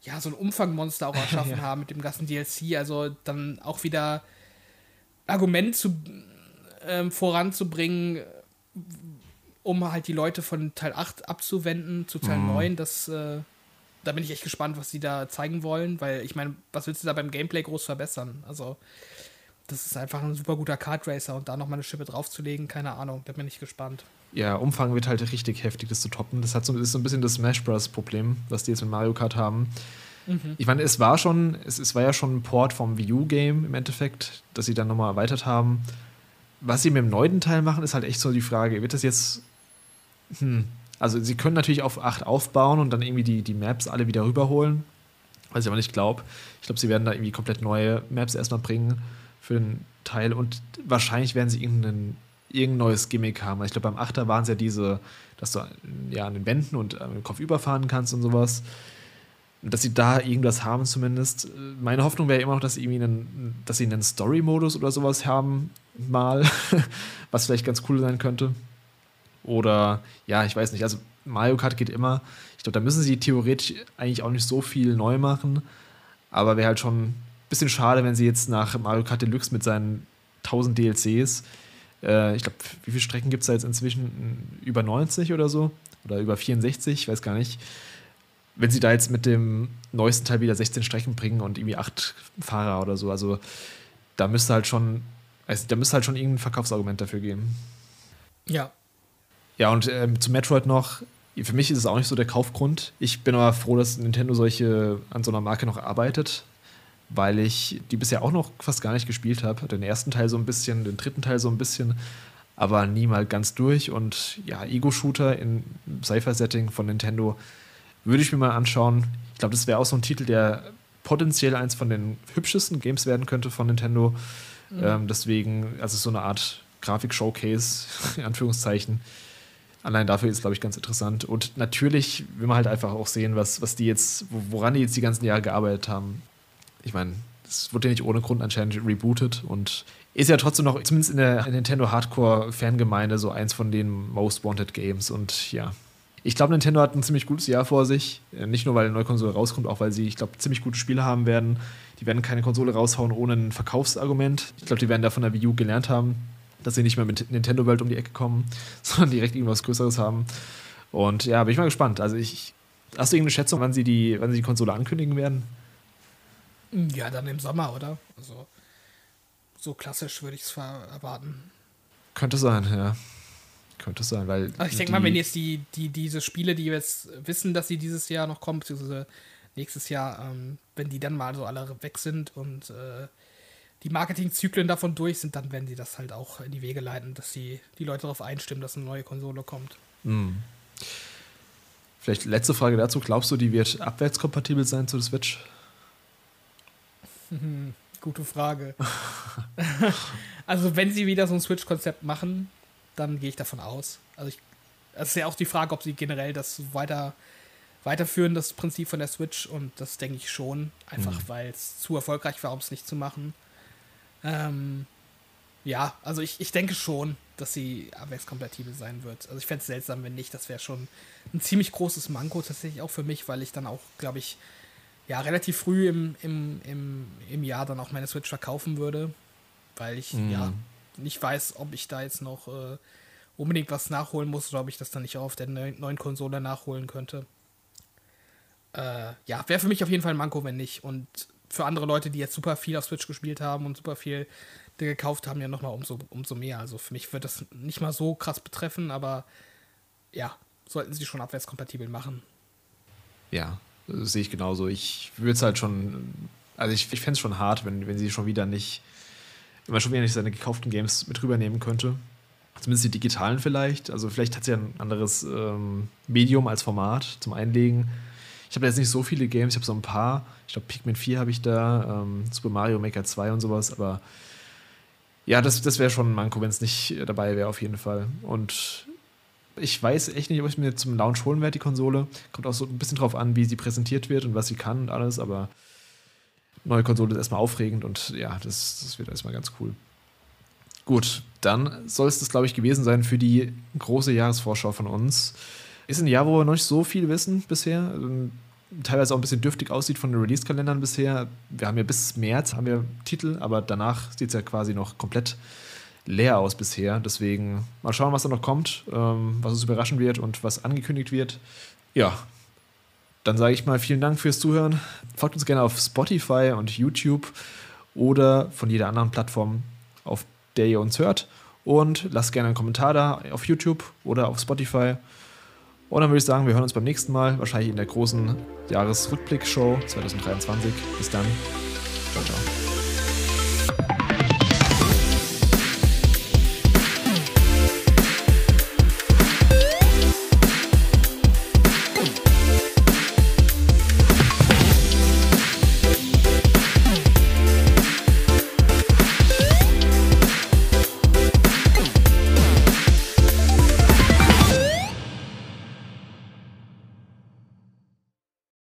S3: ja, so ein Umfangmonster auch erschaffen ja. haben mit dem ganzen DLC. Also dann auch wieder Argument zu, ähm, voranzubringen, um halt die Leute von Teil 8 abzuwenden zu Teil mhm. 9, das, äh, da bin ich echt gespannt, was sie da zeigen wollen, weil ich meine, was willst du da beim Gameplay groß verbessern? Also, das ist einfach ein super guter Kart Racer und da nochmal eine Schippe draufzulegen, keine Ahnung, da bin ich gespannt.
S2: Ja, Umfang wird halt richtig heftig, das zu toppen. Das hat so, ist so ein bisschen das Smash Bros. Problem, was die jetzt mit Mario Kart haben. Mhm. Ich meine, es war schon, es, es war ja schon ein Port vom Wii U-Game im Endeffekt, dass sie dann nochmal erweitert haben. Was sie mit dem neunten Teil machen, ist halt echt so die Frage, wird das jetzt. Hm, also sie können natürlich auf 8 aufbauen und dann irgendwie die, die Maps alle wieder rüberholen. Was ich aber nicht glaube. Ich glaube, sie werden da irgendwie komplett neue Maps erstmal bringen für den Teil und wahrscheinlich werden sie irgendein, irgendein neues Gimmick haben. Ich glaube, beim Achter waren es ja diese, dass du ja an den Wänden und den Kopf überfahren kannst und sowas dass sie da irgendwas haben zumindest. Meine Hoffnung wäre immer noch, dass sie irgendwie einen, dass sie einen Story-Modus oder sowas haben, mal, was vielleicht ganz cool sein könnte. Oder ja, ich weiß nicht, also Mario Kart geht immer. Ich glaube, da müssen sie theoretisch eigentlich auch nicht so viel neu machen. Aber wäre halt schon ein bisschen schade, wenn sie jetzt nach Mario Kart Deluxe mit seinen 1000 DLCs, äh, ich glaube, wie viele Strecken gibt es da jetzt inzwischen? Über 90 oder so? Oder über 64, ich weiß gar nicht wenn sie da jetzt mit dem neuesten Teil wieder 16 Strecken bringen und irgendwie acht Fahrer oder so, also da müsste halt schon, also da müsste halt schon irgendein Verkaufsargument dafür geben.
S3: Ja.
S2: Ja, und ähm, zu Metroid noch, für mich ist es auch nicht so der Kaufgrund. Ich bin aber froh, dass Nintendo solche an so einer Marke noch arbeitet, weil ich die bisher auch noch fast gar nicht gespielt habe. Den ersten Teil so ein bisschen, den dritten Teil so ein bisschen, aber nie mal ganz durch. Und ja, Ego-Shooter in Cypher-Setting von Nintendo würde ich mir mal anschauen. Ich glaube, das wäre auch so ein Titel, der potenziell eins von den hübschesten Games werden könnte von Nintendo. Mhm. Ähm, deswegen, also so eine Art Grafik-Showcase, in Anführungszeichen. Allein dafür ist, glaube ich, ganz interessant. Und natürlich will man halt einfach auch sehen, was, was die jetzt, woran die jetzt die ganzen Jahre gearbeitet haben. Ich meine, es wurde ja nicht ohne Grund anscheinend rebootet und ist ja trotzdem noch, zumindest in der Nintendo Hardcore-Fangemeinde, so eins von den Most Wanted Games. Und ja, ich glaube, Nintendo hat ein ziemlich gutes Jahr vor sich. Äh, nicht nur, weil eine neue Konsole rauskommt, auch weil sie, ich glaube, ziemlich gute Spiele haben werden. Die werden keine Konsole raushauen ohne ein Verkaufsargument. Ich glaube, die werden da von der Wii U gelernt haben, dass sie nicht mehr mit Nintendo World um die Ecke kommen, sondern direkt irgendwas Größeres haben. Und ja, bin ich mal gespannt. Also ich. Hast du irgendeine Schätzung, wann sie die, wann sie die Konsole ankündigen werden?
S3: Ja, dann im Sommer, oder? Also so klassisch würde ich es erwarten.
S2: Könnte sein, ja. Könnte sein, weil.
S3: Also ich denke mal, wenn jetzt die, die, diese Spiele, die jetzt wissen, dass sie dieses Jahr noch kommen, beziehungsweise nächstes Jahr, ähm, wenn die dann mal so alle weg sind und äh, die Marketingzyklen davon durch sind, dann werden sie das halt auch in die Wege leiten, dass sie die Leute darauf einstimmen, dass eine neue Konsole kommt.
S2: Mhm. Vielleicht letzte Frage dazu. Glaubst du, die wird abwärtskompatibel sein zu der Switch?
S3: Gute Frage. also, wenn sie wieder so ein Switch-Konzept machen, dann gehe ich davon aus. Also ich, es ist ja auch die Frage, ob sie generell das weiter weiterführen, das Prinzip von der Switch und das denke ich schon, einfach mhm. weil es zu erfolgreich war, um es nicht zu machen. Ähm, ja, also ich, ich denke schon, dass sie abwärtskompatibel sein wird. Also ich fände es seltsam, wenn nicht. Das wäre schon ein ziemlich großes Manko tatsächlich auch für mich, weil ich dann auch, glaube ich, ja, relativ früh im, im, im, im Jahr dann auch meine Switch verkaufen würde weil ich mhm. ja nicht weiß, ob ich da jetzt noch äh, unbedingt was nachholen muss oder ob ich das dann nicht auch auf der neuen Konsole nachholen könnte. Äh, ja, wäre für mich auf jeden Fall ein Manko, wenn nicht. Und für andere Leute, die jetzt super viel auf Switch gespielt haben und super viel gekauft haben, ja nochmal umso, umso mehr. Also für mich wird das nicht mal so krass betreffen, aber ja, sollten sie schon abwärtskompatibel machen.
S2: Ja, sehe ich genauso. Ich würde es halt schon, also ich, ich fände es schon hart, wenn, wenn sie schon wieder nicht, wenn man schon wieder nicht seine gekauften Games mit rübernehmen könnte. Zumindest die digitalen vielleicht. Also vielleicht hat sie ja ein anderes ähm, Medium als Format zum Einlegen. Ich habe jetzt nicht so viele Games, ich habe so ein paar. Ich glaube, Pikmin 4 habe ich da, ähm, Super Mario Maker 2 und sowas, aber ja, das, das wäre schon ein Manko, wenn es nicht dabei wäre, auf jeden Fall. Und ich weiß echt nicht, ob ich mir zum Launch holen werde, die Konsole. Kommt auch so ein bisschen drauf an, wie sie präsentiert wird und was sie kann und alles, aber neue Konsole ist erstmal aufregend und ja, das, das wird erstmal ganz cool. Gut, dann soll es das, glaube ich, gewesen sein für die große Jahresvorschau von uns. Ist ein Jahr, wo wir noch nicht so viel wissen bisher. Ähm, teilweise auch ein bisschen dürftig aussieht von den Release-Kalendern bisher. Wir haben ja bis März haben wir Titel, aber danach sieht es ja quasi noch komplett leer aus bisher. Deswegen mal schauen, was da noch kommt, ähm, was uns überraschen wird und was angekündigt wird. Ja, dann sage ich mal vielen Dank fürs Zuhören. Folgt uns gerne auf Spotify und YouTube oder von jeder anderen Plattform, auf der ihr uns hört. Und lasst gerne einen Kommentar da auf YouTube oder auf Spotify. Und dann würde ich sagen, wir hören uns beim nächsten Mal, wahrscheinlich in der großen Jahresrückblick-Show 2023. Bis dann. Ciao, ciao.